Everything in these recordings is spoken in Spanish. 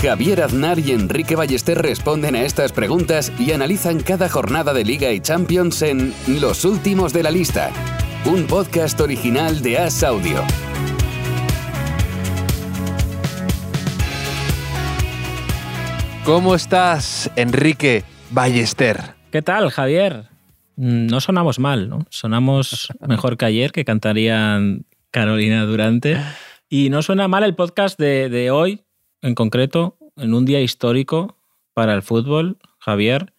Javier Aznar y Enrique Ballester responden a estas preguntas y analizan cada jornada de Liga y Champions en Los Últimos de la Lista, un podcast original de As Audio. ¿Cómo estás, Enrique Ballester? ¿Qué tal, Javier? Mm, No sonamos mal, ¿no? Sonamos mejor que ayer, que cantarían Carolina Durante. Y no suena mal el podcast de, de hoy, en concreto, en un día histórico para el fútbol, Javier,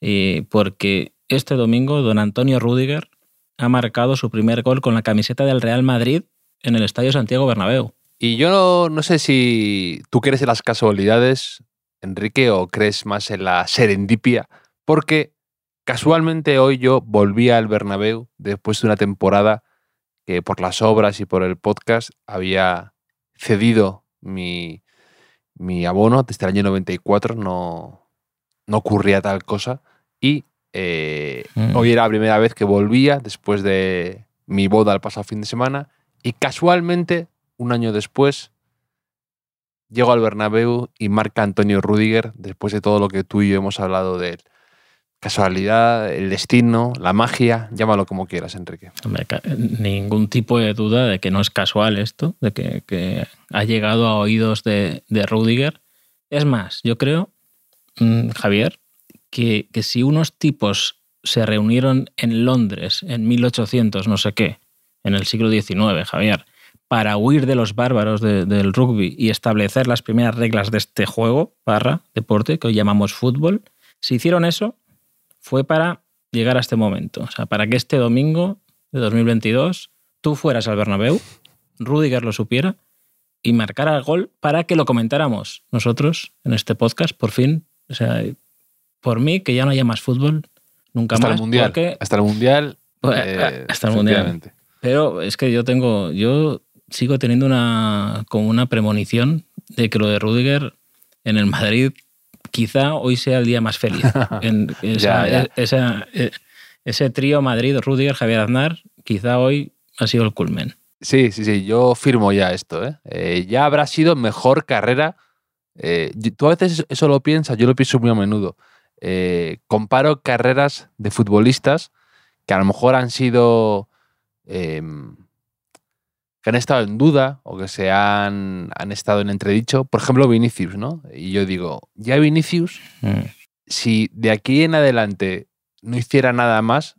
eh, porque este domingo don Antonio Rudiger ha marcado su primer gol con la camiseta del Real Madrid en el Estadio Santiago Bernabéu. Y yo no, no sé si tú crees en las casualidades, Enrique, o crees más en la serendipia, porque casualmente hoy yo volví al Bernabéu después de una temporada que por las obras y por el podcast había cedido mi, mi abono desde el año 94, no, no ocurría tal cosa. Y eh, Mm. hoy era la primera vez que volvía después de mi boda el pasado fin de semana. Y casualmente, un año después, llego al Bernabéu y marca Antonio Rudiger después de todo lo que tú y yo hemos hablado de él. Casualidad, el destino, la magia, llámalo como quieras, Enrique. Ningún tipo de duda de que no es casual esto, de que, ha llegado a oídos de, de Rudiger. Es más, yo creo, mm, Javier, que, que si unos tipos se reunieron en Londres en 1800, no sé qué, en el siglo XIX, Javier, para huir de los bárbaros de- del rugby y establecer las primeras reglas de este juego, barra, deporte, que hoy llamamos fútbol, si hicieron eso, fue para llegar a este momento. O sea, para que este domingo de 2022 tú fueras al Bernabéu, Rudiger lo supiera y marcara el gol para que lo comentáramos nosotros en este podcast, por fin. O sea, por mí, que ya no haya más fútbol nunca Hasta más. el Mundial. porque- Hasta el Mundial. Eh, hasta el Mundial. Pero es que yo tengo, yo sigo teniendo una, como una premonición de que lo de Rudiger en el Madrid quizá hoy sea el día más feliz. En esa- Ya, ya. e- esa- e- ese trío Madrid, Rudiger, Javier Aznar, quizá hoy ha sido el culmen. Sí, sí, sí, yo firmo ya esto. ¿eh? Eh, ya habrá sido mejor carrera. eh, tú a veces eso lo piensas, yo lo pienso muy a menudo. Comparo carreras de futbolistas que a lo mejor han sido. Que han estado en duda o que se han, han estado en entredicho. Por ejemplo, Vinicius, ¿no? Y yo digo, ya Vinicius, Mm. si de aquí en adelante no hiciera nada más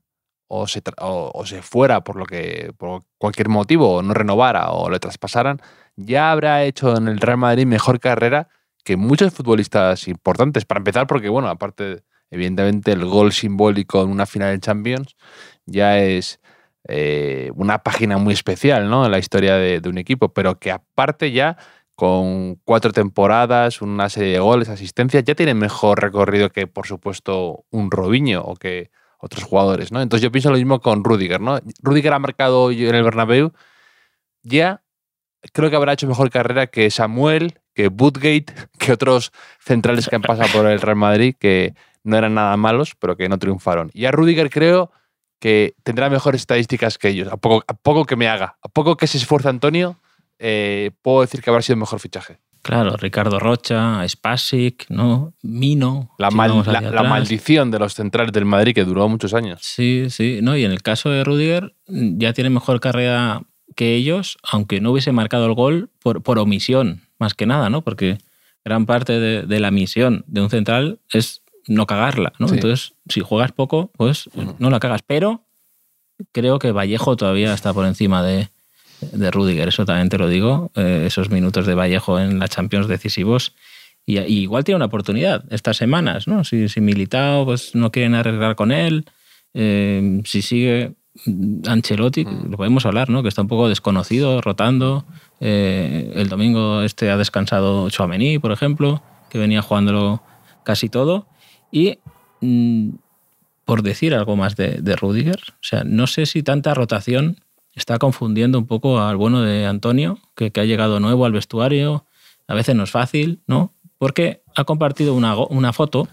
o se, o se fuera por lo que por cualquier motivo o no renovara o le traspasaran, ya habrá hecho en el Real Madrid mejor carrera que muchos futbolistas importantes. Para empezar, porque bueno, aparte, evidentemente, el gol simbólico en una final de Champions ya es eh, una página muy especial ¿no? en la historia de, un equipo, pero que aparte ya con cuatro temporadas, una serie de goles, asistencias, ya tiene mejor recorrido que, por supuesto, un Robinho o que otros jugadores, ¿no? Entonces yo pienso lo mismo con Rudiger, ¿no? Rudiger ha marcado en el Bernabéu, ya creo que habrá hecho mejor carrera que Samuel, que Woodgate, que otros centrales que han pasado por el Real Madrid, que no eran nada malos, pero que no triunfaron. Y a Rudiger creo que tendrá mejores estadísticas que ellos. A poco, a poco que me haga, a poco que se esfuerce Antonio, eh, puedo decir que habrá sido mejor fichaje. Claro, Ricardo Rocha, Spasic, ¿no? Mino. La, si mal- vamos la- maldición de los centrales del Madrid que duró muchos años. Sí, sí. No, y en el caso de Rudiger, ya tiene mejor carrera que ellos, aunque no hubiese marcado el gol por, por omisión, más que nada, ¿no? Porque gran parte de, de la misión de un central es no cagarla, ¿no? Sí. Entonces, si juegas poco, pues no la cagas. Pero creo que Vallejo todavía está por encima de, de Rudiger, eso también te lo digo. Eh, esos minutos de Vallejo en la Champions decisivos. Y, y igual tiene una oportunidad estas semanas, ¿no? Si, si Militao pues, no quieren arreglar con él, eh, si sigue mm, Ancelotti, lo podemos hablar, ¿no? Que está un poco desconocido, rotando. Eh, el domingo este ha descansado Chouameni, por ejemplo, que venía jugándolo casi todo. Y mm, por decir algo más de, de Rudiger. O sea, no sé si tanta rotación está confundiendo un poco al bueno de Antonio, que, ha llegado nuevo al vestuario. A veces no es fácil, ¿no? Porque ha compartido una, foto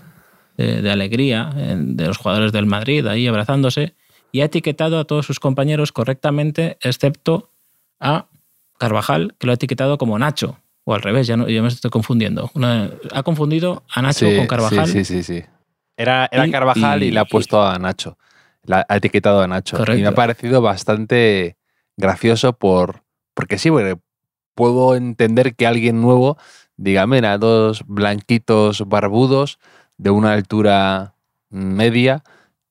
de, de alegría eh, de los jugadores del Madrid ahí abrazándose y ha etiquetado a todos sus compañeros correctamente, excepto a Carvajal, que lo ha etiquetado como Nacho. O al revés, ya, no, ya me estoy confundiendo. Una- ha confundido a Nacho Sí, con Carvajal. Sí, sí, sí. sí. Era, era Y- Carvajal y, y- le ha puesto a Nacho. La, ha etiquetado a Nacho. Y me ha parecido bastante gracioso por, porque sí, porque puedo entender que alguien nuevo diga, mira, dos blanquitos barbudos de una altura media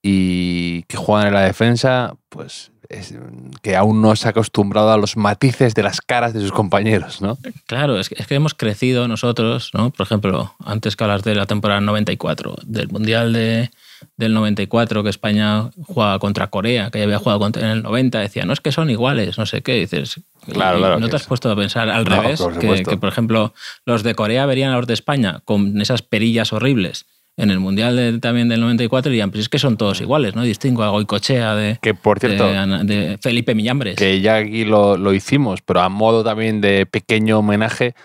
y que juegan en la defensa, pues es- que aún no se ha acostumbrado a los matices de las caras de sus compañeros, ¿no? Claro, es que, es que hemos crecido nosotros, ¿no? Por ejemplo, antes que hablas de la temporada 94, del Mundial de, del 94 que España jugaba contra Corea, que ya había jugado contra- en el 90, decía, no es que son iguales, no sé qué, dices. Claro, y claro ¿No te has es. puesto a pensar al No, revés? por Que, que, por ejemplo, los de Corea verían a los de España con esas perillas horribles en el Mundial de- también del 94 y dirían, pues es que son todos iguales, ¿no? Distingo a Goicochea de, Que por cierto, de, de Felipe Millambres. que ya aquí lo, lo hicimos, pero a modo también de pequeño homenaje,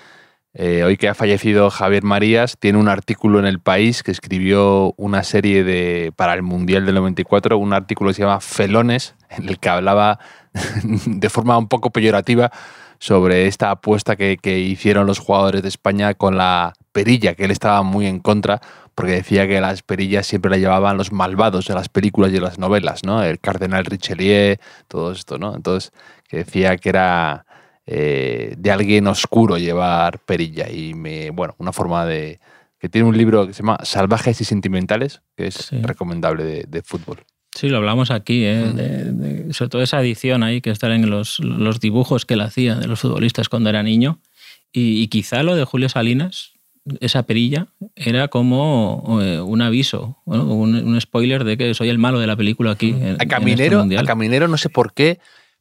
eh, hoy que ha fallecido Javier Marías, tiene un artículo en El País que escribió una serie de para el Mundial del 94, un artículo que se llama Felones, en el que hablaba de forma un poco peyorativa sobre esta apuesta que, que hicieron los jugadores de España con la perilla, que él estaba muy en contra, porque decía que las perillas siempre la llevaban los malvados de las películas y de las novelas, ¿no? El cardenal Richelieu, todo esto, ¿no? Entonces, que decía que era eh, de alguien oscuro llevar perilla y me, bueno, una forma de que tiene un libro que se llama Salvajes y Sentimentales, que es Sí. recomendable de, de fútbol. Sí, lo hablamos aquí, ¿eh? Mm. de- de- sobre todo esa edición ahí que están en los, los dibujos que él hacía de los futbolistas cuando era niño. Y, y quizá lo de Julio Salinas, esa perilla, era como eh, un aviso, un, un spoiler de que soy el malo de la película aquí. en- este Caminero, a. Caminero no sé por qué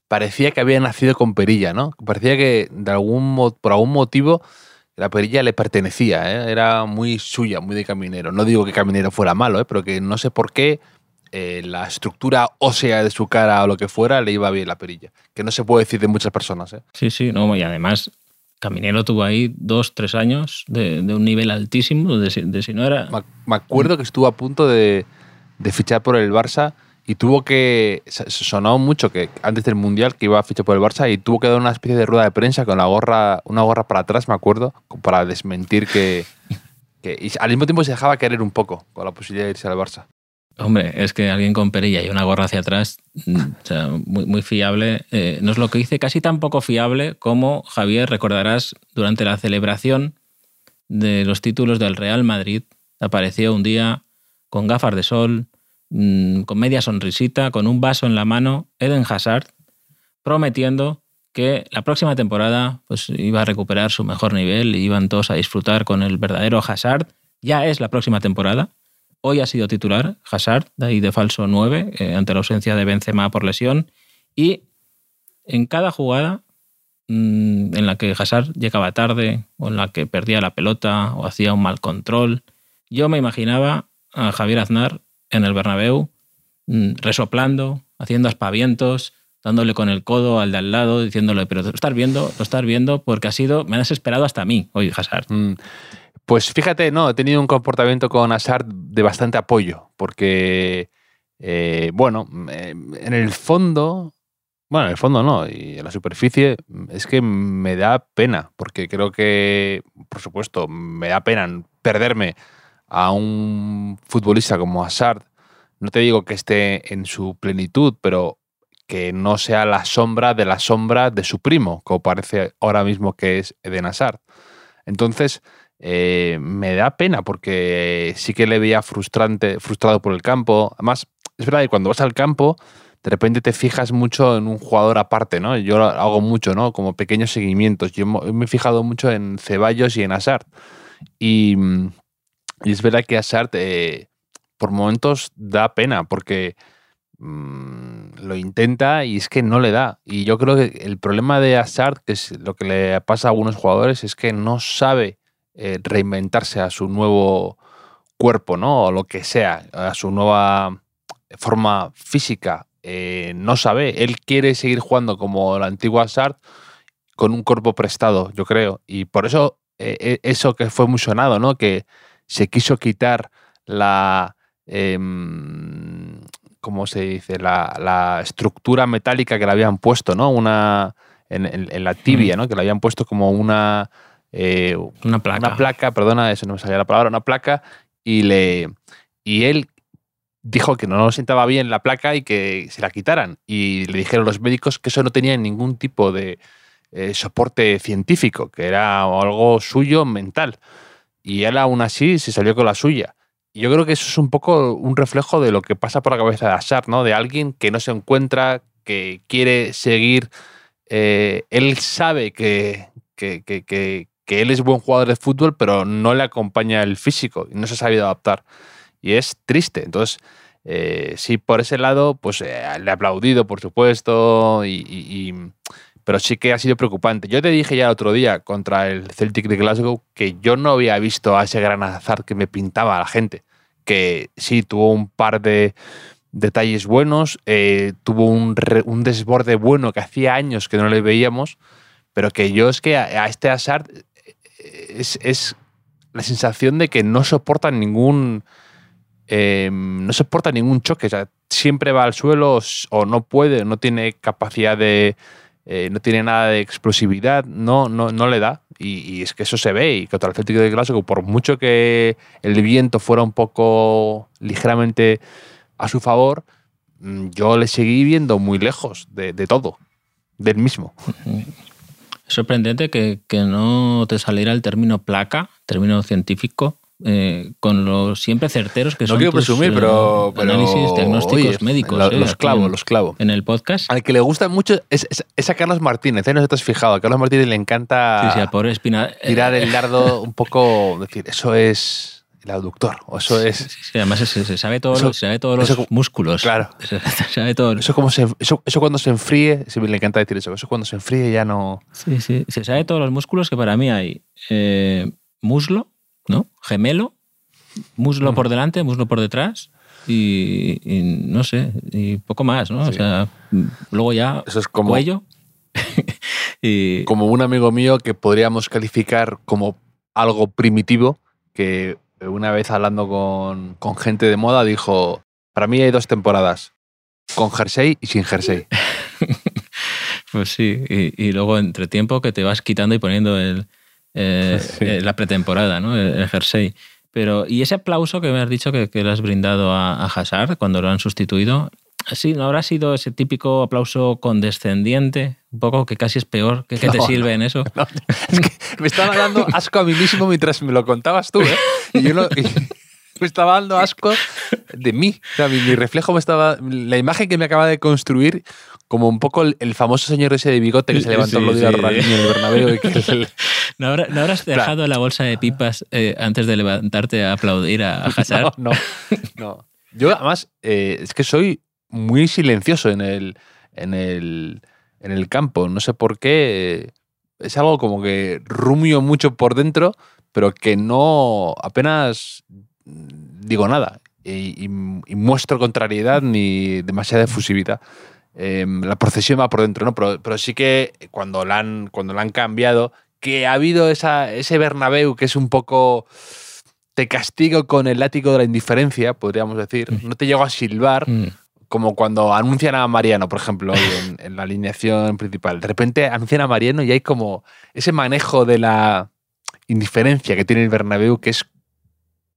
parecía que había nacido con perilla, ¿no? Parecía que de algún mo- por algún motivo la perilla le pertenecía, ¿eh? era muy suya, muy de Caminero. No digo que Caminero fuera malo, ¿eh? pero que no sé por qué eh, la estructura ósea de su cara o lo que fuera le iba bien la perilla. Que no se puede decir de muchas personas. ¿eh? Sí, sí, no, y además Caminero tuvo ahí dos, tres años de, un nivel altísimo, de, de si no era... Me, acuerdo que estuvo a punto de, fichar por el Barça y tuvo que. Sonó mucho que antes del Mundial que iba a fichar por el Barça y tuvo que dar una especie de rueda de prensa con la gorra, una gorra para atrás, me acuerdo, para desmentir que. al mismo tiempo se dejaba querer un poco con la posibilidad de irse al Barça. Hombre, es que alguien con perilla y una gorra hacia atrás, mm, o sea, muy, muy fiable, eh, no es lo que dice, casi tan poco fiable como Javier, recordarás, durante la celebración de los títulos del Real Madrid, apareció un día con gafas de sol, mm, con media sonrisita, con un vaso en la mano, Eden Hazard, prometiendo que la próxima temporada pues, iba a recuperar su mejor nivel y iban todos a disfrutar con el verdadero Hazard. Ya es la próxima temporada. Hoy ha sido titular Hazard, ahí de falso 9, eh, ante la ausencia de Benzema por lesión. Y en cada jugada mm, en la que Hazard llegaba tarde, o en la que perdía la pelota, o hacía un mal control, yo me imaginaba a Javier Aznar en el Bernabéu mm, resoplando, haciendo aspavientos, dándole con el codo al de al lado, diciéndole, pero lo estás viendo, lo estás viendo, porque ha sido, me has esperado hasta mí hoy, Hazard. Mm, Pues fíjate, no, he tenido un comportamiento con Hazard de bastante apoyo, porque, eh, bueno, eh, en el fondo, bueno, en el fondo no, y en la superficie, es que me da pena, porque creo que, por supuesto, me da pena perderme a un futbolista como Hazard. No te digo que esté en su plenitud, pero que no sea la sombra de la sombra de su primo, como parece ahora mismo que es Eden Hazard. Entonces, eh, me da pena porque sí que le veía frustrante, frustrado por el campo. Además, es verdad que cuando vas al campo, de repente te fijas mucho en un jugador aparte, ¿no? Yo lo hago mucho, ¿no? Como pequeños seguimientos. Yo me he fijado mucho en Ceballos y en Hazard. Y, y es verdad que Hazard eh, por momentos da pena porque mm, lo intenta y es que no le da. Y yo creo que el problema de Hazard, que es lo que le pasa a algunos jugadores, es que no sabe eh, reinventarse a su nuevo cuerpo, ¿no? O lo que sea, a su nueva forma física eh, no sabe. Él quiere seguir jugando como la antigua Sart con un cuerpo prestado, yo creo. Y por eso eh, eso que fue muy sonado, ¿no? Que se quiso quitar la... em, ¿Cómo se dice? La, la estructura metálica que le habían puesto, ¿no? Una... En, en- en la tibia, ¿no? Que le habían puesto como una... eh, Una placa. una placa, perdona, eso no me salía la palabra, una placa, y le y él dijo que no sentaba bien la placa y que se la quitaran. Y le dijeron los médicos que eso no tenía ningún tipo de eh, soporte científico, que era algo suyo mental. Y él aún así se salió con la suya. Y yo creo que eso es un poco un reflejo de lo que pasa por la cabeza de Ashar, ¿no? De alguien que no se encuentra, que quiere seguir. eh, él sabe que, que, que- que- que él es buen jugador de fútbol, pero no le acompaña el físico y no se ha sabido adaptar. Y es triste. Entonces, eh, sí, por ese lado, pues eh, le he aplaudido, por supuesto, y, pero sí que ha sido preocupante. Yo te dije ya el otro día contra el Celtic de Glasgow que yo no había visto a ese gran azar que me pintaba a la gente. Que sí, tuvo un par de detalles buenos, eh, tuvo un, desborde bueno que hacía años que no le veíamos, pero que yo es que a, a este Hazard es, es la sensación de que no soporta ningún eh, no soporta ningún choque, o sea, siempre va al suelo o no puede, no tiene capacidad de eh, no tiene nada de explosividad, no, no, no le da. Y, es que eso se ve. Y contra el Celtic de Glasgow, por mucho que el viento fuera un poco ligeramente a su favor, mm, yo le seguí viendo muy lejos de todo, del mismo. Es sorprendente que, que no te saliera el término placa, término científico, eh, con los siempre certeros que No son quiero tus, presumir, eh, pero, análisis diagnósticos oye, médicos. lo- eh, los clavo, en- los clavo. En el podcast. Al que le gusta mucho es, es- es a Carlos Martínez, no sé si te has fijado. A Carlos Martínez le encanta sí, sí, al pobre Espina. tirar el dardo un poco, decir, eso es el abductor, o eso es... Sí, sí, además se, se sabe todos Eso- los, se sabe todos eso los músculos. Claro. Se, sabe todo. Eso, como se, eso, eso cuando se enfríe, sí, le encanta decir eso, eso cuando se enfríe ya no... Sí, sí. Se sabe todos los músculos que para mí hay eh, muslo, ¿no? Gemelo, muslo Mm. por delante, muslo por detrás y, y no sé, y poco más, ¿no? O sea, luego ya Eso es como, cuello. y como un amigo mío que podríamos calificar como algo primitivo, que una vez hablando con, con gente de moda dijo, para mí hay dos temporadas, con jersey y sin jersey. pues sí, y, y luego entre tiempo que te vas quitando y poniendo el, eh, Sí. eh, la pretemporada, ¿no? El, el jersey. Pero, y ese aplauso que me has dicho que, que le has brindado a, a Hazard cuando lo han sustituido, sí, ¿no habrá sido ese típico aplauso condescendiente? Un poco que casi es peor. ¿Qué, qué te No, sirve en eso? No, es que me estaba dando asco a mí mismo mientras me lo contabas tú, ¿eh? Y yo no- y me estaba dando asco de mí. O sea, mi, mi reflejo me estaba. La imagen que me acaba de construir, como un poco el, el famoso señor ese de bigote que se levantó Sí, el día sí. En el Bernabéu y que el- ¿No, habrá- no habrás Claro. dejado la bolsa de pipas eh, antes de levantarte a aplaudir a, a Hazard? No, no, no. Yo además eh, es que soy muy silencioso en el, en el, en el campo. No sé por qué. Es algo como que rumio mucho por dentro, pero que no apenas digo nada. Y, y- y muestro contrariedad ni demasiada efusividad. Eh, la procesión va por dentro, ¿no? Pero, pero sí que cuando la han, cuando la han cambiado, que ha habido esa, ese Bernabéu que es un poco te castigo con el látigo de la indiferencia, podríamos decir. Mm. No te llego a silbar, Mm. Como cuando anuncian a Mariano, por ejemplo, en, la alineación principal. De repente anuncian a Mariano y hay como ese manejo de la indiferencia que tiene el Bernabéu que es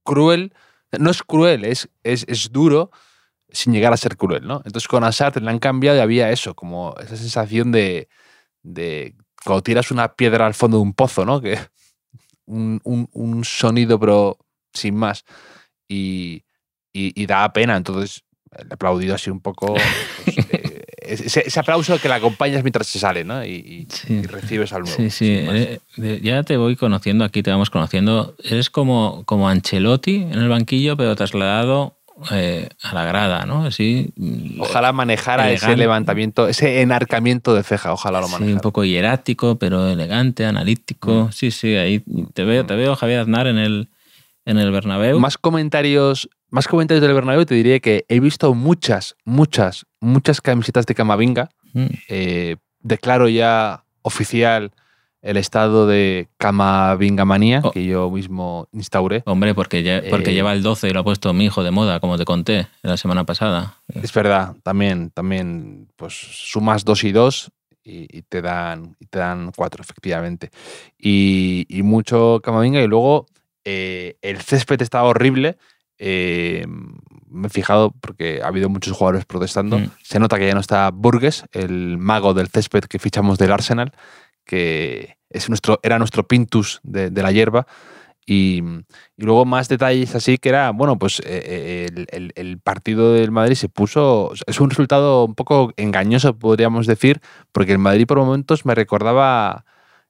cruel. No es cruel, es, es, es duro sin llegar a ser cruel, ¿no? Entonces con Assad le han cambiado y había eso, como esa sensación de, de cuando tiras una piedra al fondo de un pozo, ¿no? Que un, un- un sonido pero sin más. Y da pena, entonces el aplaudido así un poco... pues, eh, ese, ese aplauso que le acompañas mientras se sale, ¿no? Y, y- Sí. y recibes al nuevo. Sí, sí. eh, ya te voy conociendo, aquí te vamos conociendo. Eres como, como Ancelotti en el banquillo, pero trasladado eh, a la grada, ¿no? Así. mm, Ojalá manejara ese levantamiento, ese enarcamiento de ceja, ojalá lo Sí, manejara. un poco hierático, pero elegante, analítico. Mm. Sí, sí, ahí te veo, te veo Javier Aznar en el, en el Bernabéu. Más comentarios más comentarios del Bernabéu, te diría que he visto muchas, muchas, muchas camisetas de Camavinga. Mm. Eh, declaro ya oficial el estado de Camavingamanía Oh. que yo mismo instauré. Hombre, porque, lle- porque Eh, lleva el 12 y lo ha puesto mi hijo de moda, como te conté la semana pasada. Es verdad, también, también, pues sumas dos y dos y, y te dan y te dan cuatro, efectivamente. Y, y mucho Camavinga y luego eh, el césped estaba horrible. Eh, me he fijado porque ha habido muchos jugadores protestando. Mm. Se nota que ya no está Burgess, el mago del césped que fichamos del Arsenal, que es nuestro, era nuestro Pintus de, de la hierba. Y, y luego más detalles así que era, bueno, pues eh, eh, el, el- el partido del Madrid se puso, es un resultado un poco engañoso, podríamos decir, porque el Madrid por momentos me recordaba,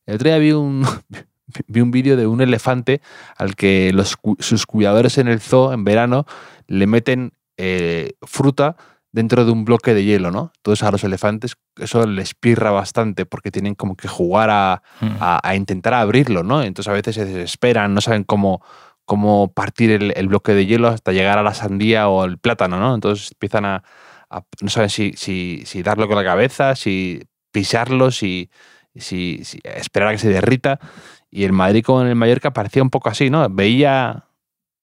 el otro día vi un, vi un vídeo de un elefante al que los, sus cuidadores en el zoo en verano le meten eh, fruta dentro de un bloque de hielo, ¿no? Entonces a los elefantes eso les pirra bastante porque tienen como que jugar a, Mm. a, a intentar abrirlo, ¿no? Entonces a veces se desesperan, no saben cómo, cómo partir el, el bloque de hielo hasta llegar a la sandía o el plátano, ¿no? Entonces empiezan a, a- no saben si, si, si darlo con la cabeza, si pisarlo, si, si, si esperar a que se derrita. Y el Madrid con el Mallorca parecía un poco así, ¿no? Veía,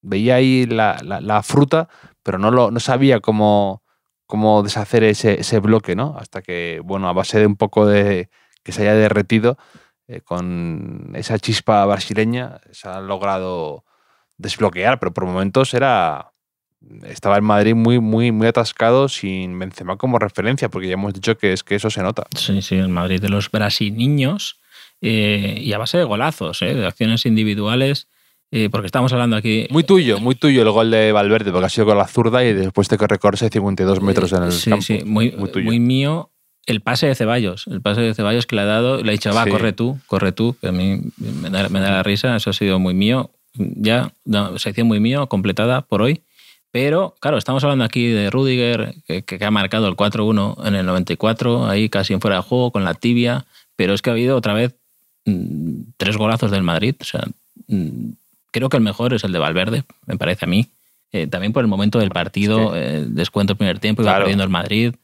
veía ahí la, la- fruta, pero no, lo, no sabía cómo, cómo deshacer ese, ese bloque, ¿no? Hasta que, bueno, a base de un poco de que se haya derretido, eh, con esa chispa brasileña, se ha logrado desbloquear, pero por momentos era estaba el Madrid muy, muy, muy atascado sin Benzema como referencia, porque ya hemos dicho que es que eso se nota. Sí, sí, el Madrid de los brasiliños eh, y a base de golazos, eh, de acciones individuales, eh, porque estamos hablando aquí... Muy tuyo, muy tuyo el gol de Valverde, porque ha sido con la zurda y después de que recorre 52 metros en el sí, campo. sí, muy, muy tuyo. muy mío. El pase de Ceballos, el pase de Ceballos que le ha dado, le ha dicho, va, Sí. corre tú, corre tú, que a mí me da, me da la risa, eso ha sido muy mío. Ya, no, sección muy mío, completada por hoy. Pero, claro, estamos hablando aquí de Rudiger, que, que ha marcado el 4-1 en el 94, ahí casi en fuera de juego, con la tibia, pero es que ha habido otra vez tres golazos del Madrid. O sea, mm, creo que el mejor es el de Valverde, me parece a mí. Eh, también por el momento del partido, eh, descuento el primer tiempo, iba Claro. perdiendo el Madrid,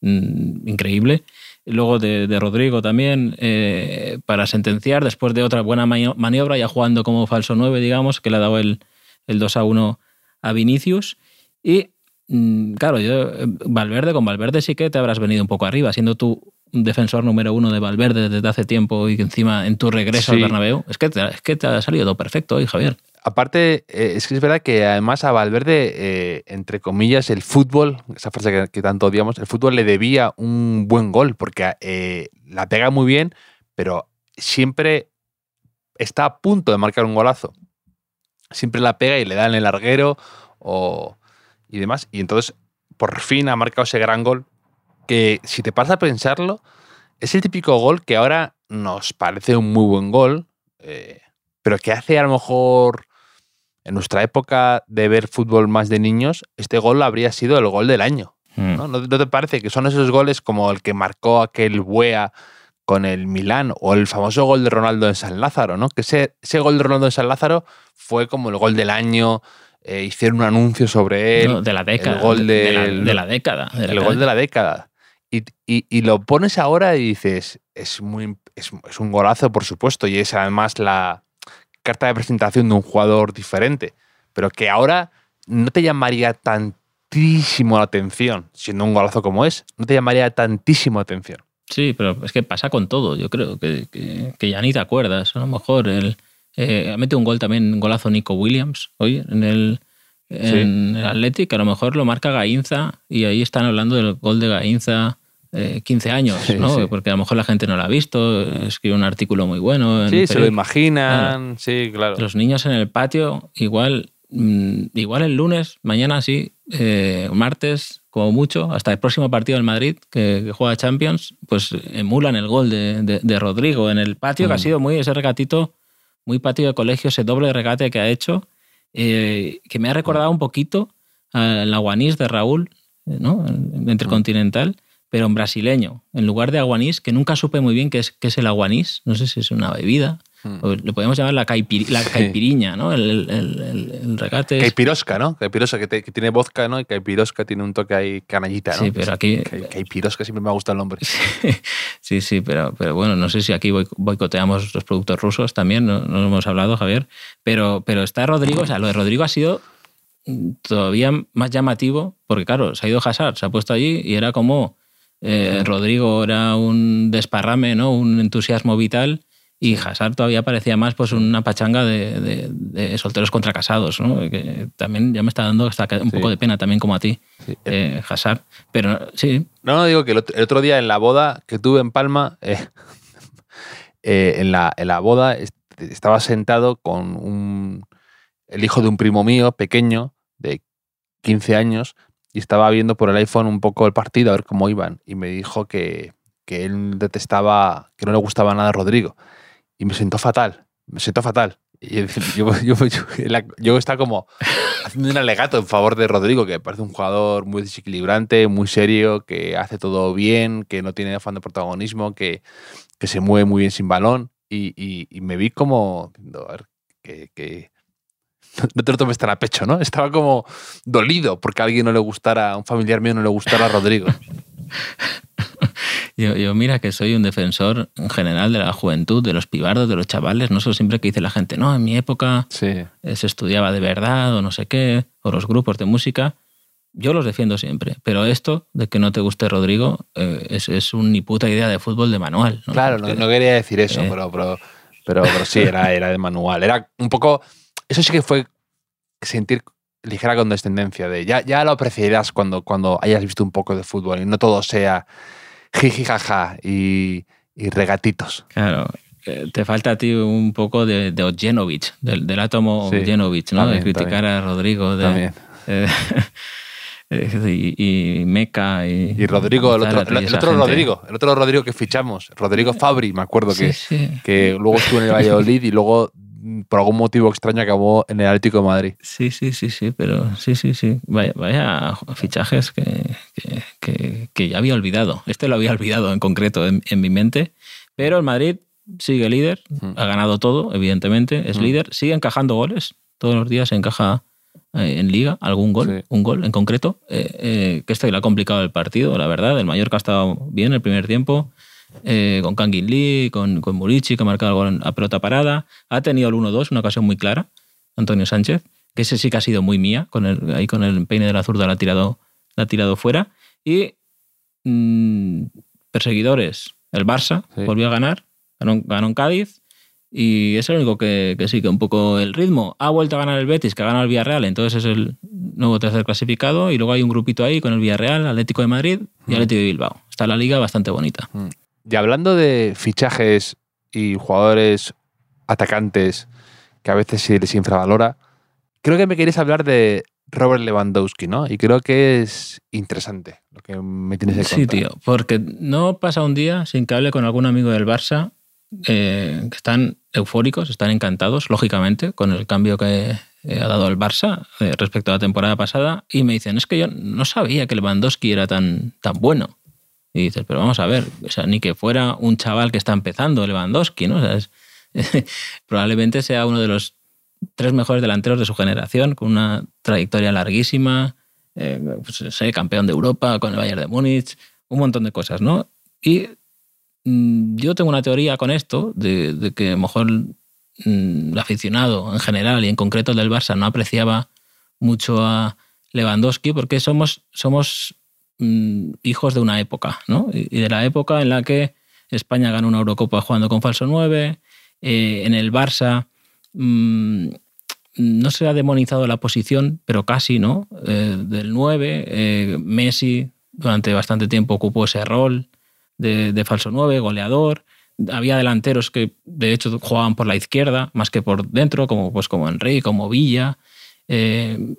mm, increíble. Luego de, de Rodrigo también, eh, para sentenciar, después de otra buena mani- maniobra, ya jugando como falso 9, digamos, que le ha dado el, el 2 a 1 a Vinicius. Y mm, claro, yo, Valverde, con Valverde sí que te habrás venido un poco arriba, siendo tú defensor número uno de Valverde desde hace tiempo y que encima en tu regreso Sí. al Bernabéu, es que, te, es que te ha salido todo perfecto hoy, Javier. Aparte, eh, es que es verdad que además a Valverde, eh, entre comillas, el fútbol, esa frase que, que tanto odiamos, el fútbol le debía un buen gol, porque eh, la pega muy bien, pero siempre está a punto de marcar un golazo. Siempre la pega y le da en el larguero o, y demás. Y entonces, por fin ha marcado ese gran gol, que si te pasa a pensarlo, es el típico gol que ahora nos parece un muy buen gol, eh, pero que hace a lo mejor en nuestra época de ver fútbol más de niños, este gol habría sido el gol del año. Mm. ¿no? ¿No, no te parece que son esos goles como el que marcó aquel Buea con el Milán o el famoso gol de Ronaldo en San Lázaro? ¿no? Que ese, ese gol de Ronaldo en San Lázaro fue como el gol del año, eh, hicieron un anuncio sobre él, No, de la década. el gol de, la, del- de la década. de la el gol de la década. Y, y- y lo pones ahora y dices, es, muy, es, es un golazo, por supuesto, y es además la carta de presentación de un jugador diferente, pero que ahora no te llamaría tantísimo la atención, siendo un golazo como es, no te llamaría tantísimo la atención. Sí, pero es que pasa con todo, yo creo, que, que- que ya ni te acuerdas. A lo mejor el, eh, ha metido un gol también, un golazo Nico Williams hoy en el, en el Athletic, a lo mejor lo marca Gainza y ahí están hablando del gol de Gainza eh, 15 años, Sí, ¿no? sí. Porque a lo mejor la gente no lo ha visto, escribe un artículo muy bueno. en Sí, se lo imaginan, sí, claro. Los niños en el patio, igual, mm, igual el lunes, mañana sí, eh, martes, como mucho, hasta el próximo partido del Madrid, que, que juega Champions, pues emulan el gol de, de- de Rodrigo en el patio, que ha Mm. sido muy ese regatito, muy patio de colegio, ese doble regate que ha hecho, eh, que me ha recordado un poquito al aguanís de Raúl, ¿no? El Intercontinental, pero en brasileño, en lugar de aguanís, que nunca supe muy bien qué es, qué es el aguanís, no sé si es una bebida. Hmm. o le podemos llamar la, caipiri- la caipiriña, ¿no? El, el- el- el- regate es- Caipirosca, ¿no? Caipirosca, que, te- que tiene vodka, ¿no? Y caipirosca tiene un toque ahí canallita, ¿no? Sí, pero aquí... Cai- Caipirosca siempre me ha gustado el nombre. Sí, sí, pero, pero bueno, no sé si aquí boic- boicoteamos los productos rusos también, no, no lo hemos hablado, Javier, pero, pero está Rodrigo, o sea, lo de Rodrigo ha sido todavía más llamativo, porque claro, se ha ido Hazard, se ha puesto allí y era como eh, Rodrigo era un desparrame, ¿no? Un entusiasmo vital y Hazard todavía parecía más pues una pachanga de, de- de solteros contra casados, ¿no? Que también ya me está dando hasta un Sí. poco de pena también como a ti, Sí. eh, Hazard. Pero sí, No, no, digo que el otro, día en la boda que tuve en Palma, eh, eh, en, la, en la boda est- estaba sentado con un, el hijo de un primo mío, pequeño, de 15 años, y estaba viendo por el iPhone un poco el partido, a ver cómo iban, y me dijo que, que él detestaba, que no le gustaba nada a Rodrigo. Y me sentó fatal, me sentó fatal. Y yo, yo, yo, yo, estaba como haciendo un alegato en favor de Rodrigo, que parece un jugador muy desequilibrante, muy serio, que hace todo bien, que no tiene afán de protagonismo, que, que se mueve muy bien sin balón. Y, y- me vi como, que no te lo tomes tan a pecho, ¿no? Estaba como dolido porque a alguien no le gustara, a un familiar mío no le gustara a Rodrigo. Yo, yo mira que soy un defensor en general de la juventud, de los pibardos, de los chavales. No solo siempre que dice la gente, no, en mi época Sí. eh, se estudiaba de verdad o no sé qué, o los grupos de música. Yo los defiendo siempre. Pero esto de que no te guste Rodrigo eh, es, es un ni puta idea de fútbol de manual. ¿no? Claro, no, no quería decir eso, eh. pero, pero, pero, pero sí, era, era de manual. Era un poco. Eso sí que fue sentir ligera condescendencia de ya, ya lo apreciarás cuando, cuando hayas visto un poco de fútbol y no todo sea jiji jaja y, y regatitos. Claro. eh, Te falta a ti un poco de, de Ojenovic, del, del átomo Sí, Ojenovic, ¿no? también, de criticar a Rodrigo. De, También. eh, y, y Meca y, Y Rodrigo, el otro, el otro. Rodrigo, el otro Rodrigo que fichamos, Rodrigo Fabri, me acuerdo que, Sí, sí. que luego estuvo en el Valladolid y luego por algún motivo extraño acabó en el Atlético de Madrid. Sí, sí, sí, sí, pero sí, sí, sí. Vaya, vaya fichajes que, que, que- que ya había olvidado. Este lo había olvidado en concreto en, en mi mente. Pero el Madrid sigue líder, Mm. ha ganado todo, evidentemente, es Mm. líder, sigue encajando goles. Todos los días encaja eh, en liga algún gol, Sí. un gol en concreto. eh, eh, que esto le ha complicado el partido, la verdad. El Mallorca ha estado bien el primer tiempo. Eh, con Kangin Lee, con, con Murici, que ha marcado a pelota parada. Ha tenido el 1-2, una ocasión muy clara, Antonio Sánchez, que ese sí que ha sido muy mía, con el, ahí con el peine de la zurda la ha tirado, la ha tirado fuera. Y mm, perseguidores, el Barça Sí. volvió a ganar, ganó, ganó en Cádiz. Y es el único que, que sigue un poco el ritmo. Ha vuelto a ganar el Betis, que ha ganado el Villarreal, entonces es el nuevo tercer clasificado. Y luego hay un grupito ahí con el Villarreal, Atlético de Madrid y Mm. Atlético de Bilbao. Está la liga bastante bonita. Y hablando de fichajes y jugadores atacantes que a veces se les infravalora, creo que me queréis hablar de Robert Lewandowski, ¿no? Y creo que es interesante lo que me tienes que Sí, contar. tío, porque no pasa un día sin que hable con algún amigo del Barça eh, que están eufóricos, están encantados, lógicamente, con el cambio que eh, ha dado el Barça eh, respecto a la temporada pasada, y me dicen, es que yo no sabía que Lewandowski era tan, tan bueno. Y dices, pero vamos a ver, o sea, ni que fuera un chaval que está empezando, Lewandowski, ¿no? Probablemente sea uno de los tres mejores delanteros de su generación, con una trayectoria larguísima, eh, pues, sé, campeón de Europa con el Bayern de Múnich, un montón de cosas, ¿no? Y mm, yo tengo una teoría con esto, de, de que a lo mejor mm, el aficionado en general y en concreto el del Barça no apreciaba mucho a Lewandowski porque somos, somos mm, hijos de una época, ¿no? Y, de la época en la que España ganó una Eurocopa jugando con falso 9, eh, en el Barça mm, no se ha demonizado la posición, pero casi, ¿no? Eh, del 9, eh, Messi durante bastante tiempo ocupó ese rol de, falso 9, goleador. Había delanteros que de hecho jugaban por la izquierda más que por dentro, como, pues, como Enrique, como Villa. Eh,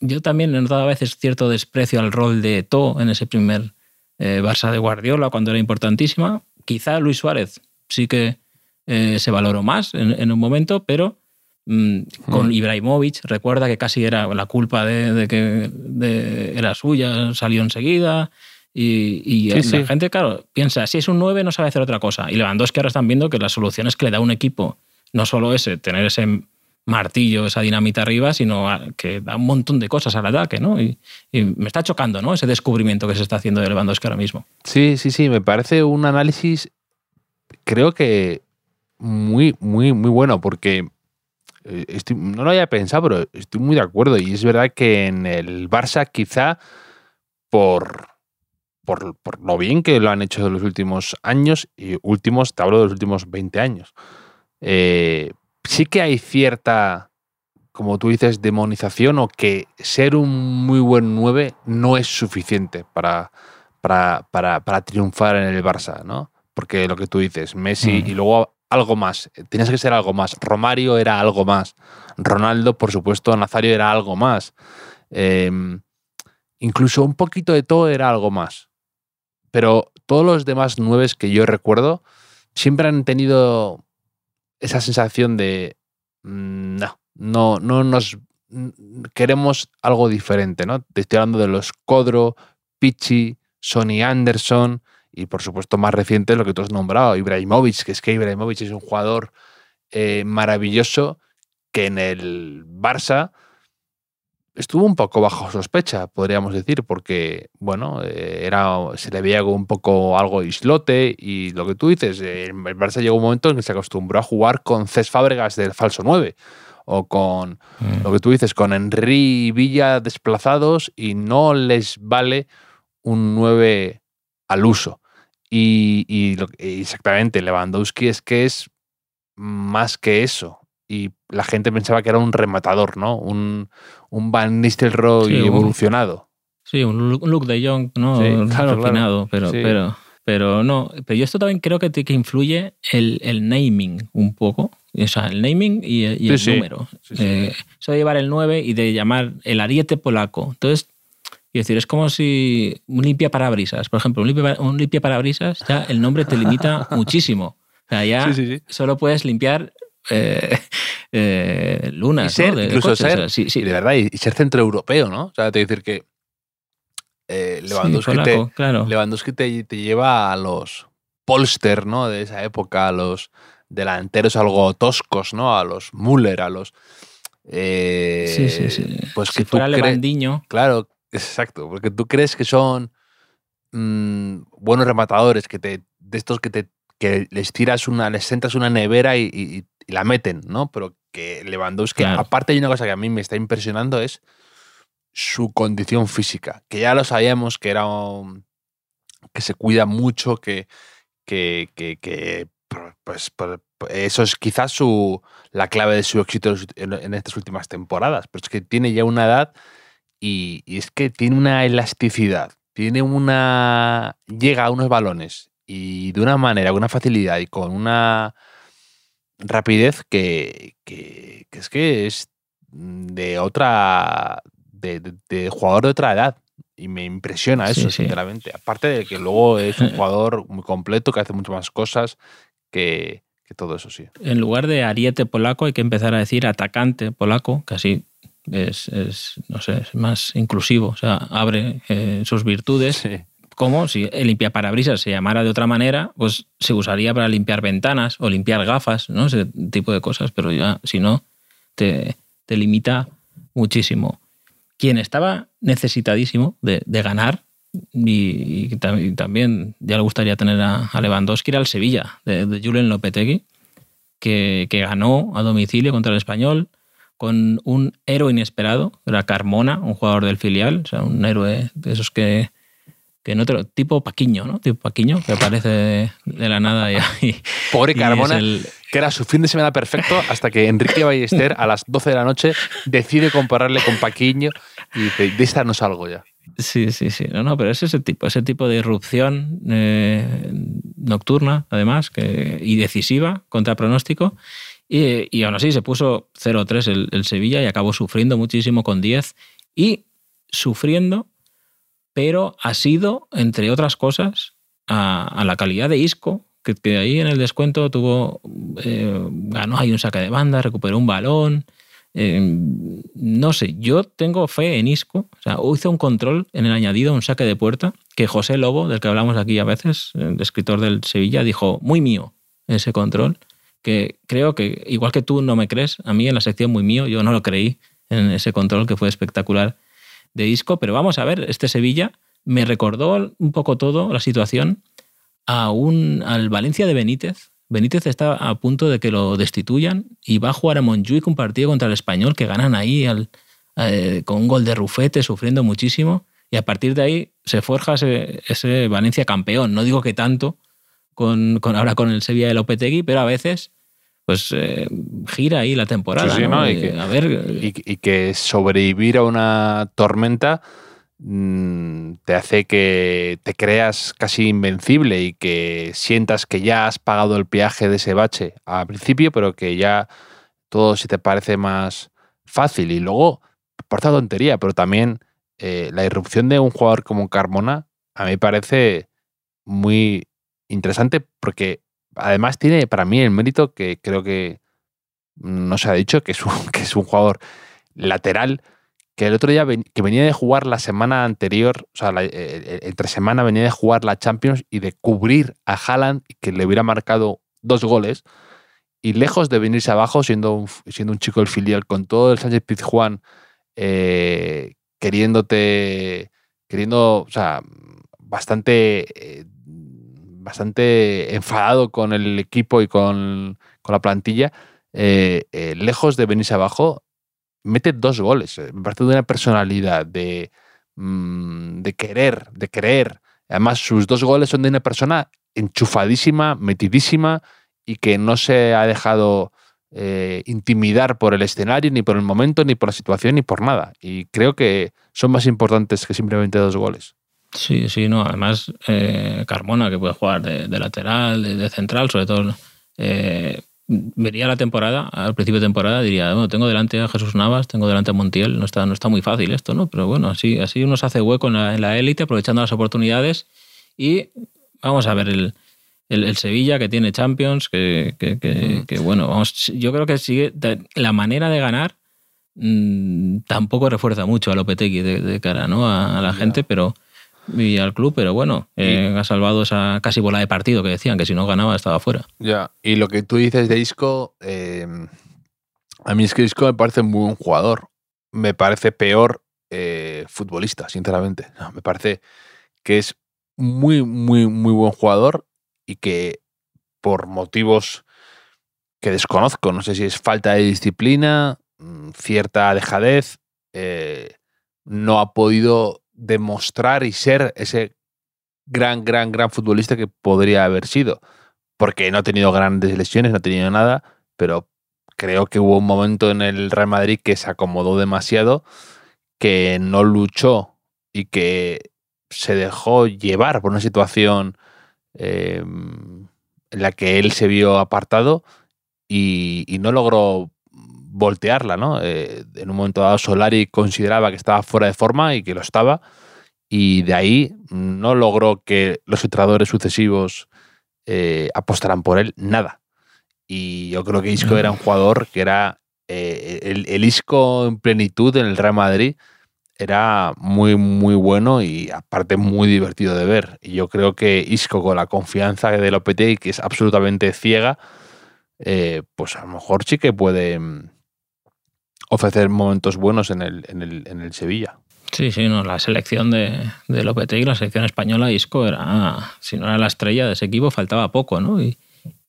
yo también he notado a veces cierto desprecio al rol de To en ese primer eh, Barça de Guardiola cuando era importantísima. Quizá Luis Suárez sí que eh, se valoró más en, en un momento, pero mm, con Mm. Ibrahimovic recuerda que casi era la culpa de, de que de- era suya, salió enseguida. Y, y Sí, la sí. gente, claro, piensa, si es un 9 no sabe hacer otra cosa. Y Lewandowski ahora están viendo que las soluciones que le da un equipo no solo ese, tener ese martillo, esa dinamita arriba, sino que da un montón de cosas al ataque, ¿no? Y, me está chocando, ¿no? Ese descubrimiento que se está haciendo de Lewandowski ahora mismo. Sí, sí, sí, me parece un análisis, creo que muy, muy, muy bueno, porque eh, no lo había pensado, pero estoy muy de acuerdo. Y es verdad que en el Barça, quizá por, por, lo bien que lo han hecho en los últimos años, y últimos, te hablo de los últimos 20 años, eh, sí que hay cierta, como tú dices, demonización o que ser un muy buen 9 no es suficiente para, para, para, triunfar en el Barça, ¿no? Porque lo que tú dices, Messi y luego algo más. Tienes que ser algo más. Romario era algo más. Ronaldo, por supuesto, Nazario era algo más. Em, incluso un poquito de todo era algo más. Pero todos los demás nueves que yo recuerdo siempre han tenido esa sensación de mm, no, no, no nos queremos algo diferente, ¿no? Te estoy hablando de los Codro, Pichi, Sonny Anderson, y por supuesto, más reciente, lo que tú has nombrado, Ibrahimovic, que es que Ibrahimovic es un jugador eh, maravilloso que en el Barça estuvo un poco bajo sospecha, podríamos decir, porque, bueno, eh, era, se le veía un poco algo islote y lo que tú dices, el Barça llegó un momento en que se acostumbró a jugar con Cés Fábregas del falso 9 o con mm. lo que tú dices, con Henry y Villa desplazados y no les vale un 9 al uso. Y, exactamente, Lewandowski es que es más que eso. Y la gente pensaba que era un rematador, ¿no? Un, un Van Nistelrooy evolucionado. sí, un look, de Young, ¿no? Sí, claro, pero, pero, pero no. Pero yo esto también creo que, que influye el, el naming un poco. O sea, el naming y, el número. Eh, eso de llevar el 9 y de llamar el ariete polaco. Entonces, y decir, es como si un limpia parabrisas, por ejemplo, un limpia, un limpia parabrisas, ya el nombre te limita muchísimo. O sea, ya solo puedes limpiar eh, eh, lunas. ser, ¿no? de, incluso ser, sí, sí. de verdad, y, ser centroeuropeo, ¿no? O sea, te decir que eh, Lewandowski, te, claro. Lewandowski te, te, lleva a los Polster, ¿no? De esa época, a los delanteros algo toscos, ¿no? A los Müller, a los... sí, sí, sí. Pues si que fuera Levandiño. Claro, Exacto, porque tú crees que son mm, buenos rematadores, que te, de estos que te que les tiras una, les sentas una nevera y, la meten, ¿no? Pero que Lewandowski, aparte hay una cosa que a mí me está impresionando es su condición física, que ya lo sabíamos que era que se cuida mucho, que, que, que, pues, pues, eso es quizás su, la clave de su éxito en, en, estas últimas temporadas, pero es que tiene ya una edad y, es que tiene una elasticidad, tiene una. llega a unos balones y de una manera, con una facilidad y con una rapidez que, es que es de otra. De, jugador de otra edad. Y me impresiona eso, sinceramente. Aparte de que luego es un jugador muy completo, que hace muchas más cosas que, que todo eso, sí. En lugar de ariete polaco, hay que empezar a decir atacante polaco, casi es, es, no sé, es más inclusivo, o sea, abre eh, sus virtudes. Como si el limpiaparabrisas se llamara de otra manera, pues se usaría para limpiar ventanas o limpiar gafas, ¿no? Ese tipo de cosas, pero ya, si no, te, te limita muchísimo. Quien estaba necesitadísimo de, de ganar, y, también ya le gustaría tener a, Lewandowski, era el Sevilla, de, de Julen Lopetegui, que, que ganó a domicilio contra el Español, con un héroe inesperado, era Carmona, un jugador del filial, o sea, un héroe de esos que, que no te tipo Paquiño, ¿no? Tipo Paquiño, que aparece de, la nada y, Pobre Carmona, que era su fin de semana perfecto hasta que Enrique Ballester a las 12 de la noche decide compararle con Paquiño y dice, de esta no salgo ya. Sí, sí, sí. No, no, pero es ese tipo, ese tipo de irrupción eh, nocturna, además, que, y decisiva contra pronóstico. Y, aún así se puso 0-3 el, Sevilla y acabó sufriendo muchísimo con 10 y sufriendo, pero ha sido, entre otras cosas, a, la calidad de Isco, que, ahí en el descuento tuvo, eh, ganó ahí un saque de banda, recuperó un balón. Eh, no sé, yo tengo fe en Isco. O sea, hizo un control en el añadido, un saque de puerta, que José Lobo, del que hablamos aquí a veces, el escritor del Sevilla, dijo, muy mío ese control que creo que, igual que tú no me crees, a mí en la sección muy mío, yo no lo creí en ese control que fue espectacular de Isco, pero vamos a ver, este Sevilla me recordó un poco todo la situación a un, al Valencia de Benítez. Benítez está a punto de que lo destituyan y va a jugar a Montjuic un partido contra el español que ganan ahí al, eh, con un gol de Rufete, sufriendo muchísimo. Y a partir de ahí se forja ese, Valencia campeón. No digo que tanto con, con, ahora con el Sevilla de Lopetegui, pero a veces pues eh, gira ahí la temporada. Y, que, a ver, y, que sobrevivir a una tormenta mm, te hace que te creas casi invencible y que sientas que ya has pagado el peaje de ese bache al principio, pero que ya todo se te parece más fácil. Y luego, por esta tontería, pero también eh, la irrupción de un jugador como Carmona a mí me parece muy interesante porque además tiene para mí el mérito que creo que no se ha dicho, que es un, que es un jugador lateral, que el otro día que venía de jugar la semana anterior, o sea, eh, eh, entre semana venía de jugar la Champions y de cubrir a Haaland, que le hubiera marcado dos goles, y lejos de venirse abajo, siendo un, siendo un chico del filial, con todo el Sánchez Pizjuán eh, queriéndote, queriendo, o sea, bastante bastante enfadado con el equipo y con, la plantilla, eh, eh, lejos de venirse abajo, mete dos goles. Eh, me parece de una personalidad, de, mm, de querer, de creer. Además, sus dos goles son de una persona enchufadísima, metidísima y que no se ha dejado intimidar por el escenario, ni por el momento, ni por la situación, ni por nada. Y creo que son más importantes que simplemente dos goles. Sí, sí, no. Además, Carmona, que puede jugar de, lateral, de, central, sobre todo. Eh, vería la temporada, al principio de temporada, diría, bueno, tengo delante a Jesús Navas, tengo delante a Montiel, no está, no está muy fácil esto, ¿no? Pero bueno, así, así uno se hace hueco en la élite, aprovechando las oportunidades. Y vamos a ver el, el, Sevilla que tiene Champions, que, que, que, bueno, vamos, yo creo que sigue la manera de ganar mm, tampoco refuerza mucho a Lopetegui de, de cara ¿no? a, la gente, pero y al club, pero bueno, eh, ha salvado esa casi bola de partido que decían, que si no ganaba estaba fuera. Ya, y lo que tú dices de Isco, eh, a mí es que Isco me parece muy buen jugador. Me parece peor eh, futbolista, sinceramente. me parece que es muy, muy, muy buen jugador y que por motivos que desconozco, no sé si es falta de disciplina, mm, cierta dejadez, no ha podido demostrar y ser ese gran, gran, gran futbolista que podría haber sido. Porque no ha tenido grandes lesiones, no ha tenido nada, pero creo que hubo un momento en el Real Madrid que se acomodó demasiado, que no luchó y que se dejó llevar por una situación em, en la que él se vio apartado y, y no logró voltearla, ¿no? Eh, en un momento dado Solari consideraba que estaba fuera de forma y que lo estaba, y de ahí no logró que los entrenadores sucesivos eh, apostaran por él nada. Y yo creo que Isco era un jugador que era eh, el, el, Isco en plenitud en el Real Madrid era muy, muy bueno y aparte muy divertido de ver. Y yo creo que Isco con la confianza de Lopetegui, que es absolutamente ciega, pues a lo mejor sí que puede mm, ofrecer momentos buenos en el, en el, en el Sevilla. Sí, sí, no, la selección de, de Lopetegui, la selección española, Isco era, si no era la estrella de ese equipo, faltaba poco, ¿no? Y,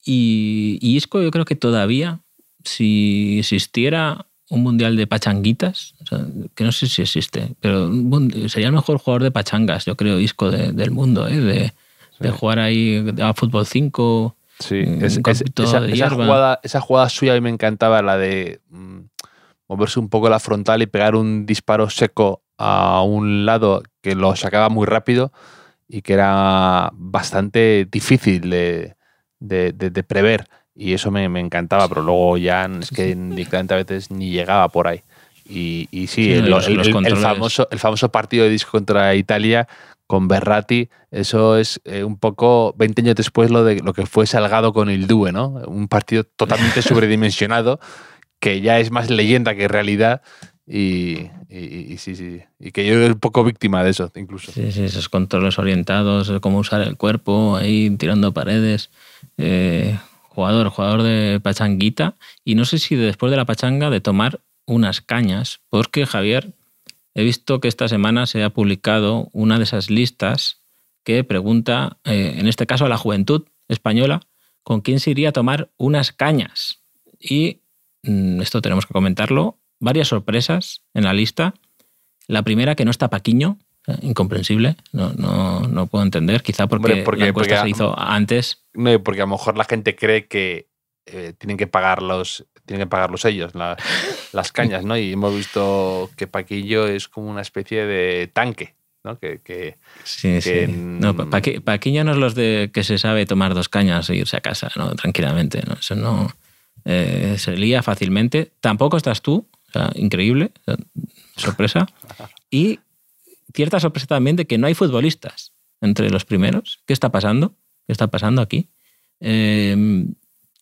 y, Isco yo creo que todavía, si existiera un mundial de pachanguitas, que no sé si existe, pero sería el mejor jugador de pachangas, yo creo, Isco del mundo, ¿eh? de, de, jugar ahí a fútbol 5. Sí, esa, esa, jugada, esa jugada suya a mí me encantaba, la de mm, moverse un poco la frontal y pegar un disparo seco a un lado que lo sacaba muy rápido y que era bastante difícil de, prever. Y eso me, encantaba, pero luego ya es que directamente a veces ni llegaba por ahí. Y, y sí, el, famoso, el famoso partido de disco contra Italia con Berratti, eso es eh, un poco 20 años después lo de lo que fue Salgado con el Due, ¿no? Un partido totalmente sobredimensionado que ya es más leyenda que realidad. Y, sí, sí. Y que yo soy poco víctima de eso, incluso. Sí, sí, esos controles orientados, cómo usar el cuerpo, ahí tirando paredes. Eh, jugador, jugador de pachanguita, y no sé si después de la pachanga de tomar unas cañas, porque Javier, he visto que esta semana se ha publicado una de esas listas que pregunta, eh, en este caso a la juventud española, con quién se iría a tomar unas cañas. Y esto tenemos que comentarlo, varias sorpresas en la lista. La primera, que no está Paquiño, incomprensible, no, no, no, puedo entender, quizá porque, Hombre, porque- la encuesta porque- se hizo antes. No, porque a lo mejor la gente cree que eh, tienen que pagarlos, tienen que pagarlos ellos, la- las cañas, ¿no? Y hemos visto que Paquillo es como una especie de tanque, ¿no? Que, que- Sí, que sí. en- No, Pa- Paqui- Paquiño no es los de que se sabe tomar dos cañas e irse a casa, ¿no? Tranquilamente, ¿no? Eso no... eh, se lía fácilmente. Tampoco estás tú, o sea, increíble, sorpresa. Y cierta sorpresa también de que no hay futbolistas entre los primeros. ¿Qué está pasando? ¿Qué está pasando aquí? Eh,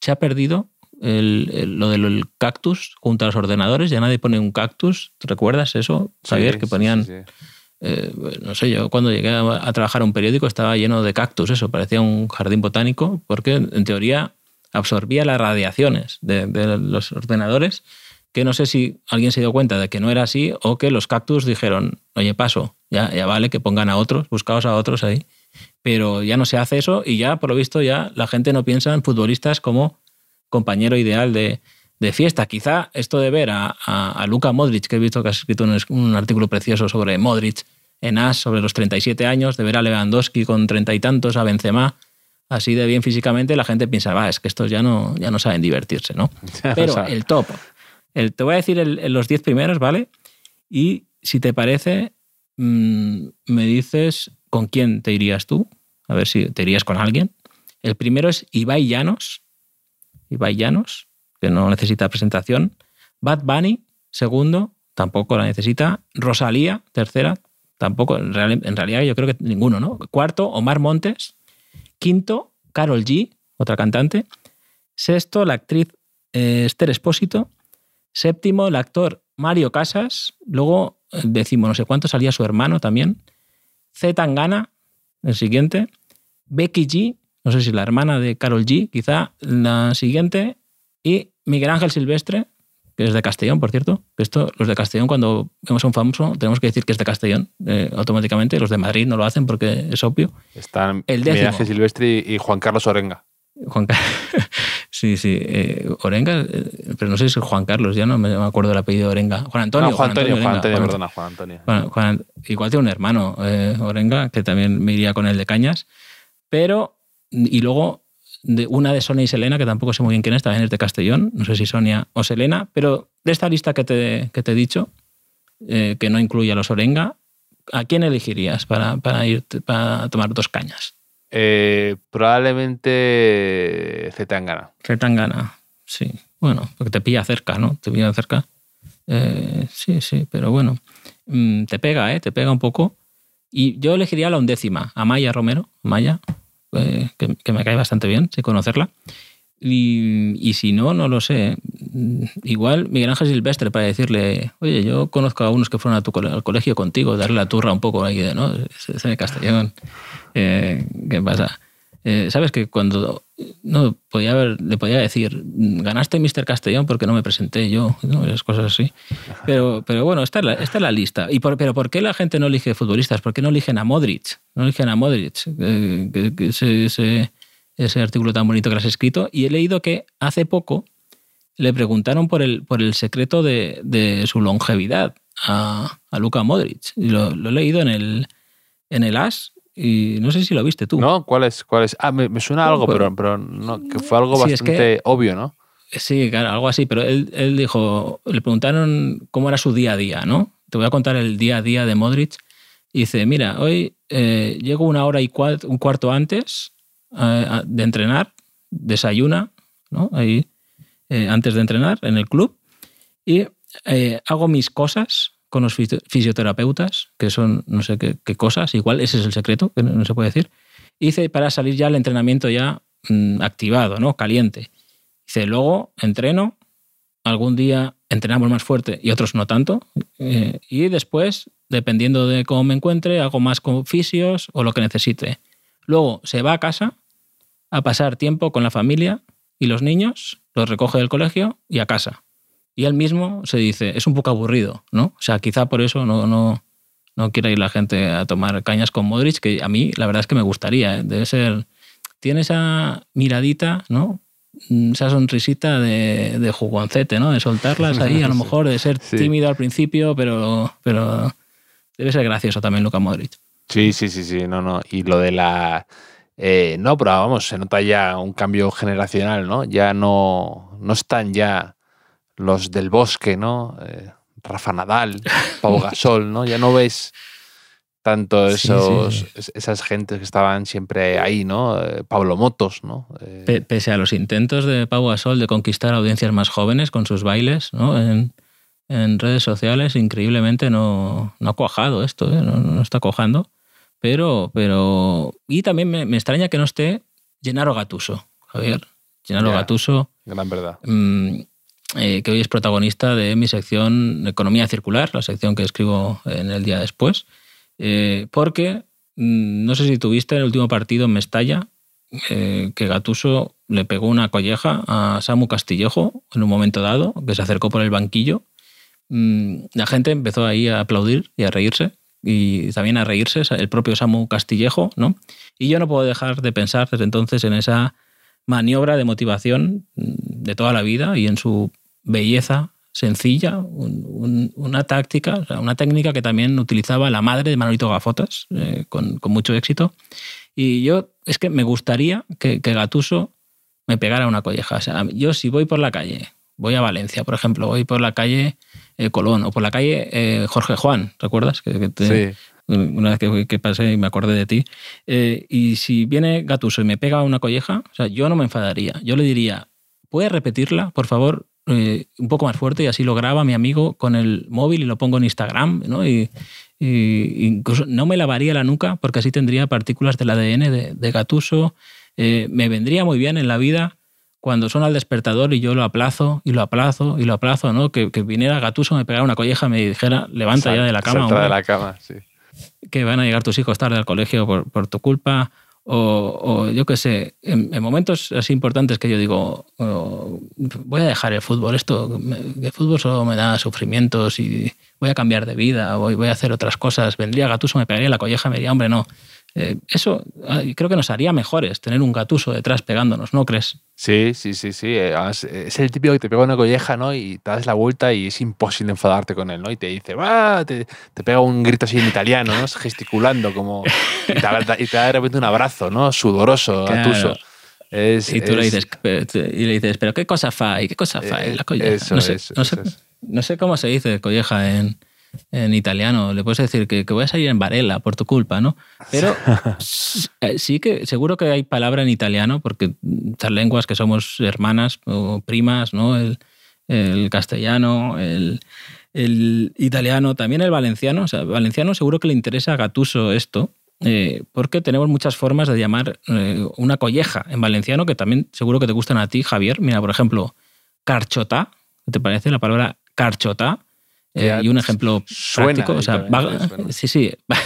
se ha perdido el- el- lo del cactus junto a los ordenadores, ya nadie pone un cactus. ¿Te recuerdas eso, Javier? sí, que ponían sí, sí. eh, no sé, yo cuando llegué a, a trabajar a un periódico estaba lleno de cactus, eso, parecía un jardín botánico, porque en teoría absorbía las radiaciones de, los ordenadores, que no sé si alguien se dio cuenta de que no era así o que los cactus dijeron, oye, paso, ya, vale que pongan a otros, buscaos a otros ahí. Pero ya no se hace eso y ya, por lo visto, ya la gente no piensa en futbolistas como compañero ideal de, de fiesta. Quizá esto de ver a, a, a Luka Modric, que he visto que has escrito un, un artículo precioso sobre Modric en AS, sobre los 37 años, de ver a Lewandowski con treinta y tantos, a Benzema, así de bien físicamente, la gente piensa, va, es que estos ya no, ya no saben divertirse, ¿no? Pero el top, el, te voy a decir el- los 10 primeros, ¿vale? Y si te parece, mm, me dices con quién te irías tú, a ver si te irías con alguien. El primero es Ibai Llanos, Ibai Llanos, que no necesita presentación. Bad Bunny, segundo, tampoco la necesita. Rosalía, tercera, tampoco. En, real- en realidad yo creo que ninguno, ¿no? Cuarto, Omar Montes. Quinto, Carol G, otra cantante. Sexto, la actriz eh, Esther Espósito. Séptimo, el actor Mario Casas. Luego, eh, décimo, no sé cuánto, salía su hermano también. Z Tangana, el siguiente. Becky G, no sé si la hermana de Carol G, quizá la siguiente. Y Miguel Ángel Silvestre, que es de Castellón, por cierto. Esto, los de Castellón, cuando vemos a un famoso, tenemos que decir que es de Castellón eh, automáticamente. Los de Madrid no lo hacen porque es obvio. Están El décimo. Silvestre y Juan Carlos Orenga. Juan Car- sí, sí. eh, Orenga, eh, pero no sé si es Juan Carlos, ya no me acuerdo el apellido de Orenga. Juan Antonio. No, Juan Antonio, Juan Orenga, Antonio, Juan- perdona, Juan Antonio. Juan- igual tiene un hermano, Orenga, que también me iría con el de Cañas. Pero, y luego de una de Sonia y Selena, que tampoco sé muy bien quién es, también es de Castellón, no sé si Sonia o Selena, pero de esta lista que te, que te he dicho, eh, que no incluye a los Orenga, ¿a quién elegirías para, para ir para tomar dos cañas? Eh, probablemente Z Tangana. Retangana, sí. Bueno, porque te pilla cerca, ¿no? Te pilla cerca. Eh, sí, sí, pero bueno. Mm, te pega, ¿eh? Te pega un poco. Y yo elegiría la undécima, a Maya Romero, Maya, eh, que, me cae bastante bien, sin conocerla. Y, y si no, no lo sé. Igual Miguel Ángel Silvestre para decirle, oye, yo conozco a unos que fueron a tu al colegio contigo, darle la turra un poco ahí de, ¿no? Castellón. Eh, ¿Qué pasa? Eh, Sabes que cuando no podía haber, le podía decir, ganaste Mr. Castellón porque no me presenté yo, ¿no? esas cosas así. Pero, pero bueno, esta es la, esta es la lista. ¿Y por, pero ¿por qué la gente no elige futbolistas? ¿Por qué no eligen a Modric? No eligen a Modric, eh, que, que ese, ese, ese artículo tan bonito que has escrito. Y he leído que hace poco le preguntaron por el, por el secreto de, de su longevidad a, a Luka Modric. Y lo, lo he leído en el, en el AS y no sé si lo viste tú. ¿No? ¿Cuál es? ¿Cuál es? Ah, me, me suena algo, Bueno. pero, pero no, que fue algo Sí, es bastante que- obvio, ¿no? Sí, claro, algo así, pero él, él dijo, le preguntaron cómo era su día a día, ¿no? Te voy a contar el día a día de Modric. Y dice, mira, hoy eh, llego una hora y cuart- un cuarto antes eh, de entrenar, desayuna, ¿no? Ahí, eh, antes de entrenar en el club, y eh, hago mis cosas con los fisio- fisioterapeutas, que son no sé qué, qué cosas, igual ese es el secreto, que no, no se puede decir. Y dice, para salir ya al entrenamiento ya mm, activado, ¿no? Caliente. Dice, luego entreno, algún día entrenamos más fuerte y otros no tanto. eh, y después, dependiendo de cómo me encuentre, hago más con fisios o lo que necesite. Luego se va a casa a pasar tiempo con la familia y los niños, los recoge del colegio y a casa. Y él mismo se dice, es un poco aburrido, ¿no? O sea, quizá por eso no, no, no quiera ir la gente a tomar cañas con Modric, que a mí la verdad es que me gustaría. ¿eh? Debe ser. Tiene esa miradita, ¿no? Mm, Esa sonrisita de, de jugoncete, ¿no? De soltarlas ahí, a lo mejor, de ser Sí. tímido al principio, pero, pero debe ser gracioso también Luka Modric. Sí, sí, sí, sí, no, no. Y lo de la... eh, no, pero vamos, se nota ya un cambio generacional, ¿no? Ya no, no están ya los del bosque, ¿no? Eh, Rafa Nadal, Pau Gasol, ¿no? Ya no ves tanto esos, sí. esas gentes que estaban siempre ahí, ¿no? Eh, Pablo Motos, ¿no? Eh, Pe- Pese a los intentos de Pau Gasol de conquistar audiencias más jóvenes con sus bailes ¿no? en, en redes sociales, increíblemente no, no ha cuajado esto, ¿eh? no, no está cuajando. Pero, pero. Y también me, me extraña que no esté Gennaro Gatuso, Javier. Gennaro Ya. Gatuso, gran verdad. mm, eh, que hoy es protagonista de mi sección Economía Circular, la sección que escribo en el día después. Eh, porque mm, no sé si tuviste el último partido en Mestalla, eh, que Gatuso le pegó una colleja a Samu Castillejo en un momento dado, que se acercó por el banquillo. Mm, La gente empezó ahí a aplaudir y a reírse, y también a reírse el propio Samu Castillejo, ¿no? Y yo no puedo dejar de pensar desde entonces en esa maniobra de motivación mm, de toda la vida y en su belleza sencilla, un- un- una táctica, o sea, una técnica que también utilizaba la madre de Manolito Gafotas eh, con, con mucho éxito. Y yo es que me gustaría que, que Gatuso me pegara una colleja. O sea, yo si voy por la calle, voy a Valencia, por ejemplo, voy por la calle eh, Colón o por la calle eh, Jorge Juan, ¿recuerdas? Que, que te- Sí. una vez que, que pasé y me acordé de ti. Y si viene Gatuso y me pega una colleja, o sea, yo no me enfadaría. Yo le diría, ¿puedes repetirla, por favor, eh, un poco más fuerte? Y así lo graba mi amigo con el móvil y lo pongo en Instagram, ¿no? Y, y incluso no me lavaría la nuca porque así tendría partículas del ADN de, de Gatuso. Eh, me vendría muy bien en la vida cuando suena el despertador y yo lo aplazo y lo aplazo y lo aplazo, ¿no? Que, que viniera Gatuso, me pegara una colleja, me dijera, levanta ya de la cama. Salta de hombre" la cama, sí. que van a llegar tus hijos tarde al colegio por, por tu culpa, o, yo qué sé, en, en momentos así importantes que yo digo, oh, voy a dejar el fútbol, esto, el fútbol solo me da sufrimientos y voy a cambiar de vida, voy, voy a hacer otras cosas, vendría Gatuso, me pegaría la colleja, me diría, hombre, no. Eh, eso ah, creo que nos haría mejores, tener un Gatuso detrás pegándonos, ¿no crees? Sí, sí, sí, sí. eh, además, Es el típico que te pega una colleja, ¿no? Y te das la vuelta y es imposible enfadarte con él, ¿no? Y te dice, ¡va! Te, te pega un grito así en italiano, ¿no? gesticulando como... Y te, da- y te da de repente un abrazo, ¿no? Sudoroso, Claro. atuso. Es, Y tú le es- dices, pero- y le dices, pero ¿qué cosa fai? ¿Qué cosa fai? Eh, La colleja. eso no, sé, es, no, eso sé, no sé cómo se dice colleja en, en italiano. Le puedes decir que, que voy a salir en Varela por tu culpa, ¿no? Pero sí que seguro que hay palabra en italiano, porque estas lenguas que somos hermanas o primas, ¿no? El, el castellano, el, el italiano, también el valenciano. O sea, valenciano seguro que le interesa a Gatuso esto, eh, porque tenemos muchas formas de llamar eh, una colleja en valenciano que también seguro que te gustan a ti, Javier. Mira, por ejemplo, carchotá, ¿qué te parece la palabra carchotá? Eh, y un ejemplo suena práctico, o sea, va, suena. sí, sí, va,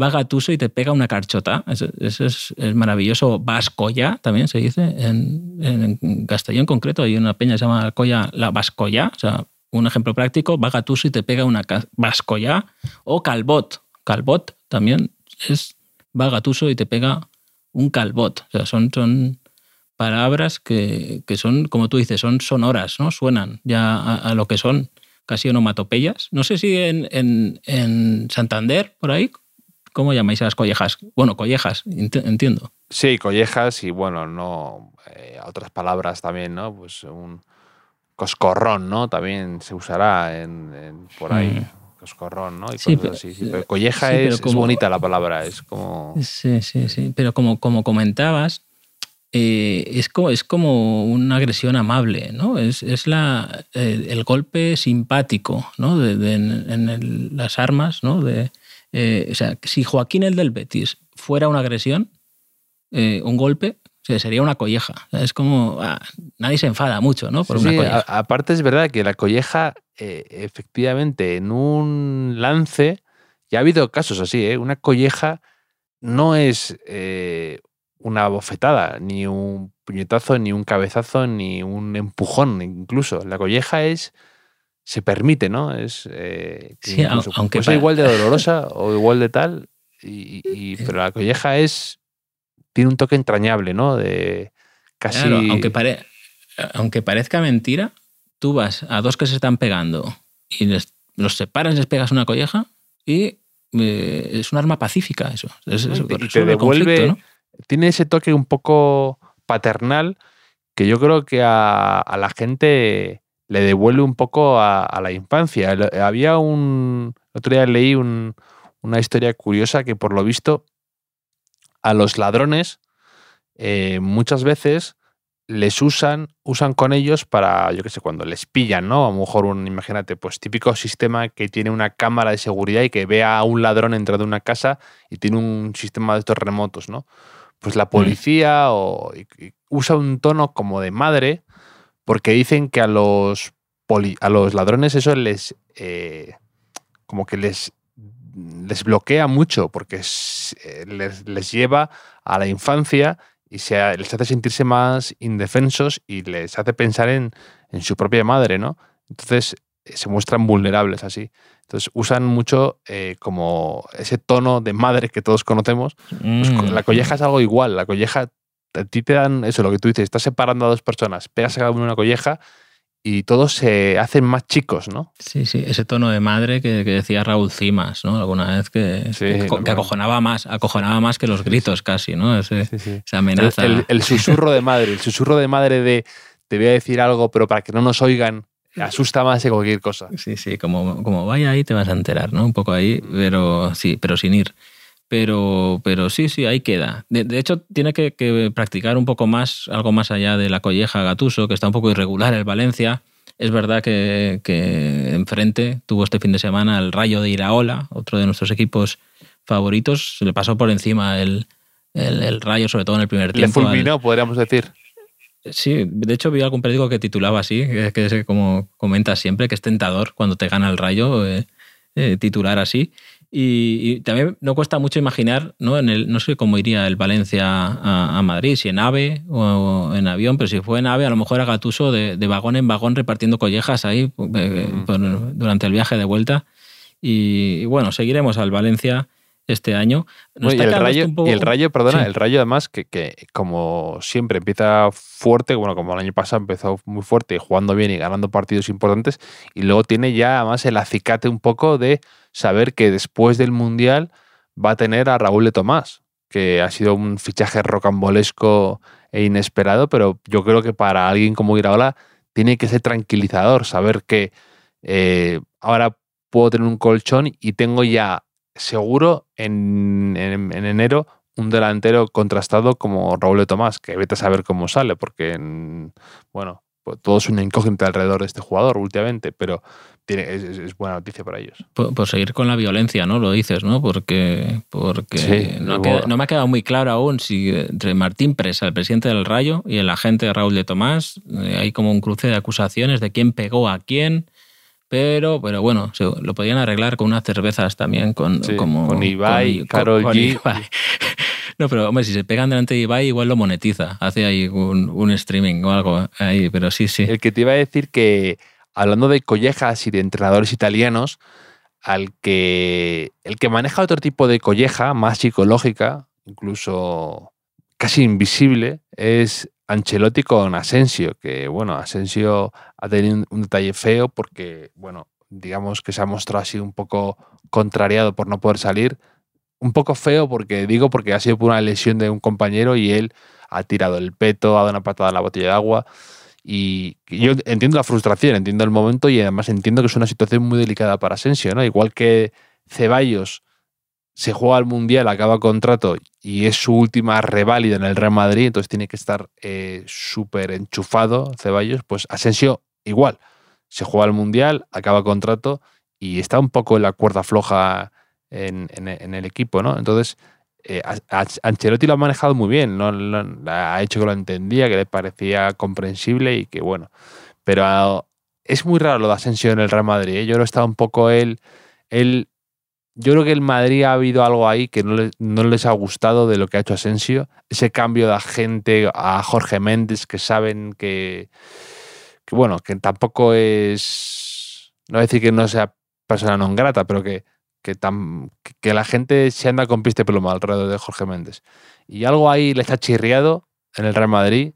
va Gatuso y te pega una carchota. Eso, eso es, es maravilloso. Vascoya también se dice en, en, en castellano en concreto. Hay una peña que se llama la Vascoya. O sea, un ejemplo práctico, va Gatuso y te pega una Vascoya. O calbot. Calbot también es va Gatuso y te pega un calbot. O sea, son, son palabras que, que son, como tú dices, son sonoras, ¿no? Suenan ya a, a lo que son casi onomatopeyas. No sé si en, en, en Santander, por ahí, ¿cómo llamáis a las collejas? Bueno, collejas, ent- entiendo. Sí, collejas y bueno, no eh, otras palabras también, ¿no? Pues un coscorrón, ¿no? También se usará en, en- por ahí. Mm. Coscorrón, ¿no? Y Sí, pero- así, sí. Pero colleja sí, pero es, es bonita la palabra, es como... Sí, sí, sí. Pero como, como comentabas, eh, es, como, es como una agresión amable, ¿no? Es, es la, el, el golpe simpático, ¿no? De, de- en, en el- las armas, ¿no? De, eh, o sea, si Joaquín el del Betis fuera una agresión, eh, un golpe, o sea, sería una colleja. O sea, es como, ah, nadie se enfada mucho, ¿no? Por Sí, una colleja. a- aparte es verdad que la colleja, eh, efectivamente, en un lance, ya ha habido casos así, ¿eh? Una colleja no es eh, una bofetada, ni un puñetazo, ni un cabezazo, ni un empujón, incluso. La colleja es. Se permite, ¿no? Es. eh, Sí, incluso aunque pa- igual de dolorosa o igual de tal. Y, y- pero la colleja es. Tiene un toque entrañable, ¿no? De casi. Claro, aunque, pare- aunque parezca mentira, tú vas a dos que se están pegando y les- los separas, les pegas una colleja y eh, es un arma pacífica eso. Es, es- Y te- devuelve- ¿no? Tiene ese toque un poco paternal que yo creo que a, la gente le devuelve un poco a, la infancia. Había un. Otro día leí un- una historia curiosa que, por lo visto, a los ladrones eh, muchas veces les usan, usan con ellos para, yo qué sé, cuando les pillan, ¿no? A lo mejor un, imagínate, pues típico sistema que tiene una cámara de seguridad y que vea a un ladrón entrar de una casa y tiene un sistema de estos remotos, ¿no? Pues la policía o, y- y usa un tono como de madre porque dicen que a los, poli- a los ladrones eso les, eh, como que les, les bloquea mucho porque es- eh, les, les lleva a la infancia y se, les hace sentirse más indefensos y les hace pensar en, en su propia madre, ¿no? Entonces se muestran vulnerables así. Entonces usan mucho eh, como ese tono de madre que todos conocemos. Pues co- Mm. la colleja es algo igual. La colleja, a ti te dan eso, lo que tú dices, estás separando a dos personas, pegas a cada uno una colleja y todos se hacen más chicos, ¿no? Sí, sí, ese tono de madre que, que decía Raúl Cimas, ¿no? Alguna vez que, Sí, que, acojonaba más, acojonaba más que los gritos casi, ¿no? Ese- esa amenaza. El, el- el susurro de madre, el susurro de madre de te voy a decir algo, pero para que no nos oigan, asusta más que cualquier cosa. Sí, sí, como, como vaya ahí te vas a enterar, ¿no? Un poco ahí, pero sí, pero sin ir. Pero, pero sí, sí, ahí queda. De, de hecho, tiene que, que practicar un poco más, algo más allá de la colleja Gatuso, que está un poco irregular el Valencia. Es verdad que, que enfrente tuvo este fin de semana el Rayo de Iraola, otro de nuestros equipos favoritos. Se le pasó por encima el, el, el Rayo, sobre todo en el primer Le tiempo. al- fulminó, podríamos decir. Sí, de hecho vi algún periódico que titulaba así, que, es como comentas siempre, que es tentador cuando te gana el rayo eh, eh, titular así. Y, y también no cuesta mucho imaginar, ¿no? En el, no sé cómo iría el Valencia a, a Madrid, si en AVE o, o en avión, pero si fue en AVE, a lo mejor era Gatuso de, de vagón en vagón repartiendo collejas ahí eh, por- durante el viaje de vuelta. Y, y bueno, seguiremos al Valencia este año. No, y, el rayo, esto un poco- y el rayo, perdona, Sí. el rayo además que, que como siempre empieza fuerte, bueno, como el año pasado empezó muy fuerte, jugando bien y ganando partidos importantes, y luego tiene ya además el acicate un poco de saber que después del Mundial va a tener a Raúl de Tomás, que ha sido un fichaje rocambolesco e inesperado, pero yo creo que para alguien como Iraola tiene que ser tranquilizador, saber que eh, ahora puedo tener un colchón y tengo ya seguro en, en- en enero un delantero contrastado como Raúl de Tomás, que vete a saber cómo sale, porque, en- bueno, pues todo es una incógnita alrededor de este jugador últimamente, pero tiene, es, buena noticia para ellos. por, por seguir con la violencia, ¿no? Lo dices, ¿no? Porque, porque Sí, no, luego- queda- no me ha quedado muy claro aún si entre Martín Presa, el presidente del Rayo, y el agente Raúl de Tomás, eh, hay como un cruce de acusaciones de quién pegó a quién. Pero, pero bueno, se- lo podían arreglar con unas cervezas también, con, Sí, como, con Ibai, con- Karol con G. Ibai. No, pero hombre, si se pegan delante de Ibai, igual lo monetiza. Hace ahí un, un streaming o algo ahí, pero sí, sí. El que te iba a decir que, hablando de collejas y de entrenadores italianos, al que el que maneja otro tipo de colleja, más psicológica, incluso casi invisible, es Ancelotti con Asensio, que bueno, Asensio ha tenido un, detalle feo porque, bueno, digamos que se ha mostrado así un poco contrariado por no poder salir. Un poco feo porque digo porque ha sido por una lesión de un compañero y él ha tirado el peto, ha dado una patada en la botella de agua. Y yo entiendo la frustración, entiendo el momento y además entiendo que es una situación muy delicada para Asensio, ¿no? Igual que Ceballos se juega al Mundial, acaba contrato y es su última reválida en el Real Madrid, entonces tiene que estar eh, súper enchufado Ceballos, pues Asensio igual, se juega al Mundial, acaba contrato y está un poco en la cuerda floja en, el equipo, ¿no? Entonces, eh, Ancelotti lo ha manejado muy bien, ¿no? Lo- ha hecho que lo entendía, que le parecía comprensible y que bueno. Pero es muy raro lo de Asensio en el Real Madrid. ¿eh? Yo creo que está un poco él, él yo creo que el Madrid ha habido algo ahí que no, no, les ha gustado de lo que ha hecho Asensio. Ese cambio de agente a Jorge Méndez que saben que, bueno, que tampoco es, no voy a decir que no sea persona non grata, pero que, que, tan, que la gente se anda con piste plomo alrededor de Jorge Méndez. Y algo ahí les ha chirriado en el Real Madrid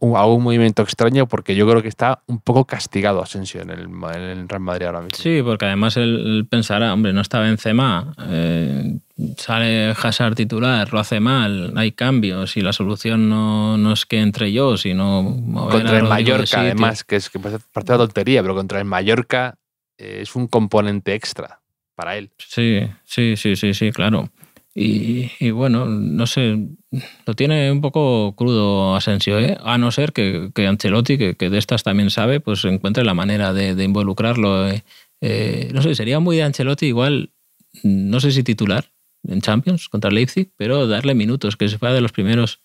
un, algún movimiento extraño porque yo creo que está un poco castigado Asensio en el, en el Real Madrid ahora mismo. Sí, porque además él, pensará, hombre, no está Benzema, eh, sale Hazard titular, lo hace mal, hay cambios y la solución no, no es que entre yo, sino contra el Mallorca, además, que es que parece de tontería, pero contra el Mallorca eh, es un componente extra para él. Sí, sí, sí, sí, sí, claro. Y, bueno, no sé, lo tiene un poco crudo Asensio, ¿eh? a no ser que, que Ancelotti, que, de estas también sabe, pues encuentre la manera de, involucrarlo. ¿eh? Eh, no sé, sería muy de Ancelotti igual, no sé si titular en Champions contra Leipzig, pero darle minutos, que se fuera de los primeros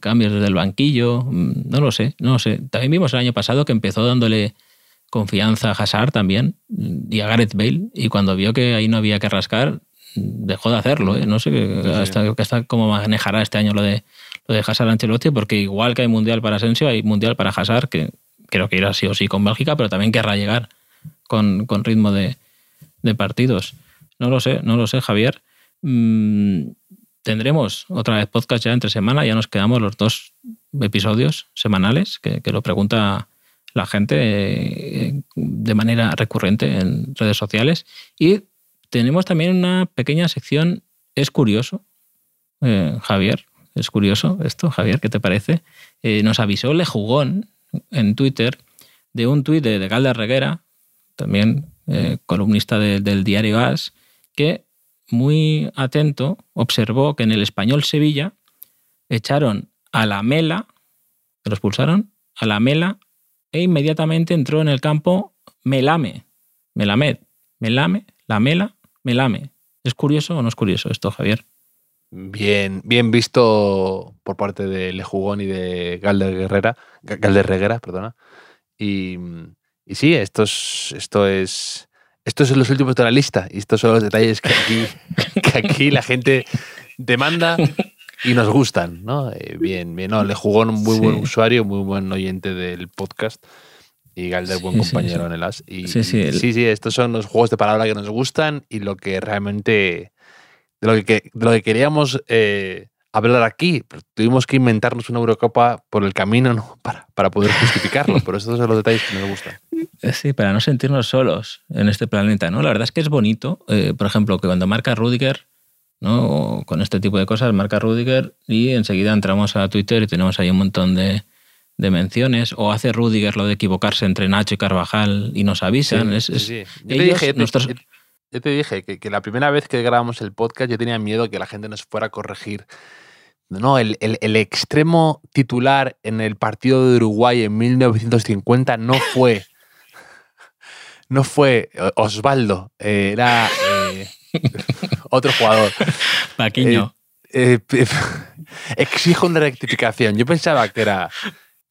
cambios desde el banquillo, mm, no lo sé, no lo sé. También vimos el año pasado que empezó dándole confianza a Hazard también y a Gareth Bale, y cuando vio que ahí no había que rascar, dejó de hacerlo. ¿eh? No sé hasta, cómo manejará este año lo de, lo de Hazard Ancelotti, porque igual que hay mundial para Asensio, hay mundial para Hazard, que creo que irá sí o sí con Bélgica, pero también querrá llegar con, ritmo de, partidos. No lo sé, no lo sé, Javier. Mm, tendremos otra vez podcast ya entre semana, ya nos quedamos los dos episodios semanales, que, que lo pregunta la gente eh, de manera recurrente en redes sociales. Y tenemos también una pequeña sección, es curioso, eh, Javier, es curioso esto, Javier, ¿qué te parece? Eh, nos avisó Lejugón en Twitter de un tuit de, de Reguera, también eh, columnista del diario As, que muy atento observó que en el español Sevilla echaron a la Mela, que lo expulsaron, a la Mela, e inmediatamente entró en el campo Melame, Melamed, Melame, la Mela, me lame. ¿Es curioso o no es curioso esto, Javier? Bien, bien visto por parte de Lejugón y de Galder Guerrera, Galder Reguera, perdona. Y, y sí, esto es, esto es. Estos son los últimos de la lista y estos son los detalles que aquí, que aquí la gente demanda y nos gustan, ¿no? Eh, bien, bien, no, Lejugón, muy buen usuario, muy buen oyente del podcast y Galder, buen compañero en el AS. Y, sí, sí, estos son los juegos de palabra que nos gustan y lo que realmente. de lo que, de lo que queríamos eh, hablar aquí. tuvimos que inventarnos una Eurocopa por el camino ¿no? para, para poder justificarlo, pero estos son los detalles que nos gustan. Eh, sí, para no sentirnos solos en este planeta, ¿no? La verdad es que es bonito, eh, por ejemplo, que cuando marca Rudiger, ¿no? con este tipo de cosas, marca Rudiger y enseguida entramos a Twitter y tenemos ahí un montón de, de menciones, o hace Rudiger lo de equivocarse entre Nacho y Carvajal y nos avisan. Yo, te dije, que, la primera vez que grabamos el podcast yo tenía miedo que la gente nos fuera a corregir. No, el, extremo titular en el partido de Uruguay en 1950 no fue. no fue Osvaldo, era eh, otro jugador. Paquiño. Eh, eh, exijo una rectificación. Yo pensaba que era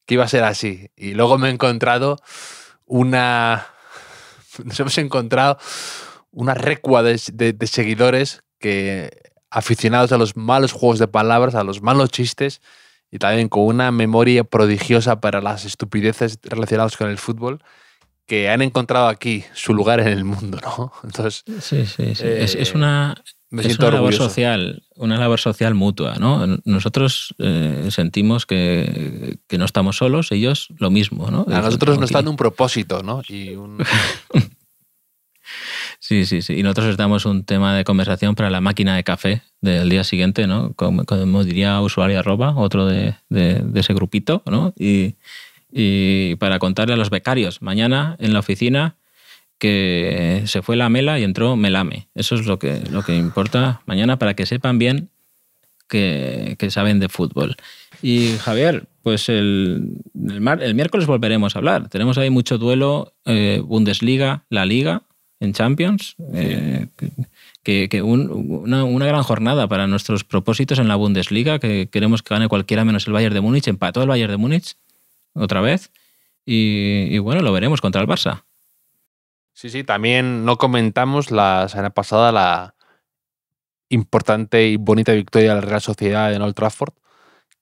que iba a ser así. Y luego me he encontrado una. Nos hemos encontrado una recua de, seguidores que aficionados a los malos juegos de palabras, a los malos chistes y también con una memoria prodigiosa para las estupideces relacionadas con el fútbol que han encontrado aquí su lugar en el mundo, ¿no? Entonces, sí, sí, sí. es, una, es una labor social, una labor social mutua, ¿no? Nosotros eh, sentimos que, no estamos solos, ellos lo mismo, ¿no? A nosotros nos dan un propósito, ¿no? Y sí, sí, sí. Y nosotros les damos un tema de conversación para la máquina de café del día siguiente, ¿no? Como, diría usuario arroba, otro de, ese grupito, ¿no? Y, y para contarle a los becarios, mañana en la oficina que se fue la Mela y entró Melame. Eso es lo que, lo que importa mañana para que sepan bien que, saben de fútbol. Y Javier, pues el, el, miércoles volveremos a hablar. Tenemos ahí mucho duelo, eh, Bundesliga, la Liga en Champions. Eh, que, una, una, gran jornada para nuestros propósitos en la Bundesliga, que queremos que gane cualquiera menos el Bayern de Múnich. Empató el Bayern de Múnich otra vez. Y, y bueno, lo veremos contra el Barça. Sí, sí, también no comentamos la semana pasada la importante y bonita victoria de la Real Sociedad en Old Trafford,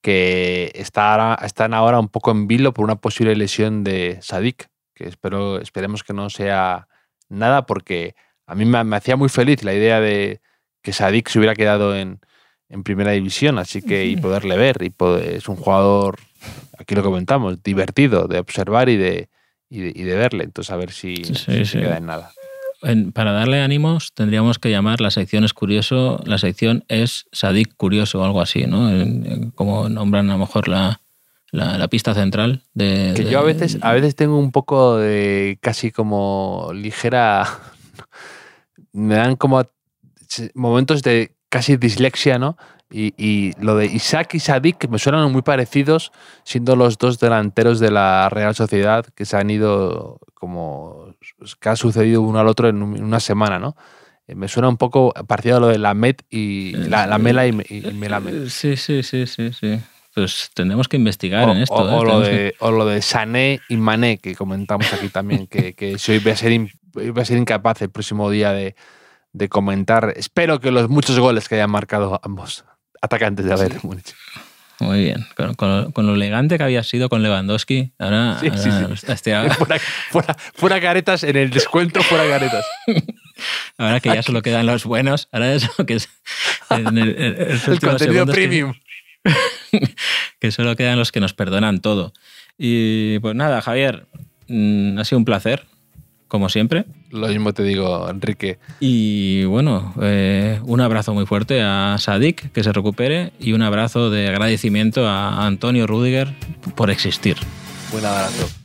que está ahora- están ahora un poco en vilo por una posible lesión de Sadik, que espero, esperemos que no sea nada, porque a mí me, me hacía muy feliz la idea de que Sadik se hubiera quedado en, en primera división, así que y poderle ver, y poder- es un jugador, aquí lo comentamos, divertido de observar y de, y de, y de verle, entonces a ver si, Sí, si se queda en nada. En- para darle ánimos tendríamos que llamar la sección es curioso, la sección es Sadik curioso o algo así, ¿no? En- como nombran a lo mejor la, la, la pista central de... Que de- yo a veces, a veces tengo un poco de casi como ligera. Me dan como momentos de casi dislexia, ¿no? Y, y lo de Isaac y Sadik me suenan muy parecidos, siendo los dos delanteros de la Real Sociedad que se han ido como que ha sucedido uno al otro en un- en una semana, ¿no? Eh, Me suena un poco parecido a lo de Lamed y la, la Mela y, y Melamed. Eh, Sí, sí, sí, sí, sí. Pues tendremos que investigar O, en esto. o- ¿eh? o lo Tenemos que- de, o lo de Sané y Mané, que comentamos aquí también, que, que si hoy voy a, ser in- voy a ser incapaz el próximo día de, de comentar. Espero que los muchos goles que hayan marcado ambos atacantes de Bayern Múnich. Muy bien. Con, con lo, con lo elegante que había sido con Lewandowski, ahora, Sí, sí, ahora sí. este- Fuera, fuera, fuera caretas, en el descuento fuera caretas. ahora que ya solo quedan los buenos, ahora es lo que es en el, en contenido que- premium. que solo quedan los que nos perdonan todo. Y pues nada, Javier, mm, ha sido un placer, como siempre. Lo mismo te digo, Enrique. Y bueno, eh, un abrazo muy fuerte a Sadik, que se recupere, y un abrazo de agradecimiento a Antonio Rudiger por existir. Buen abrazo.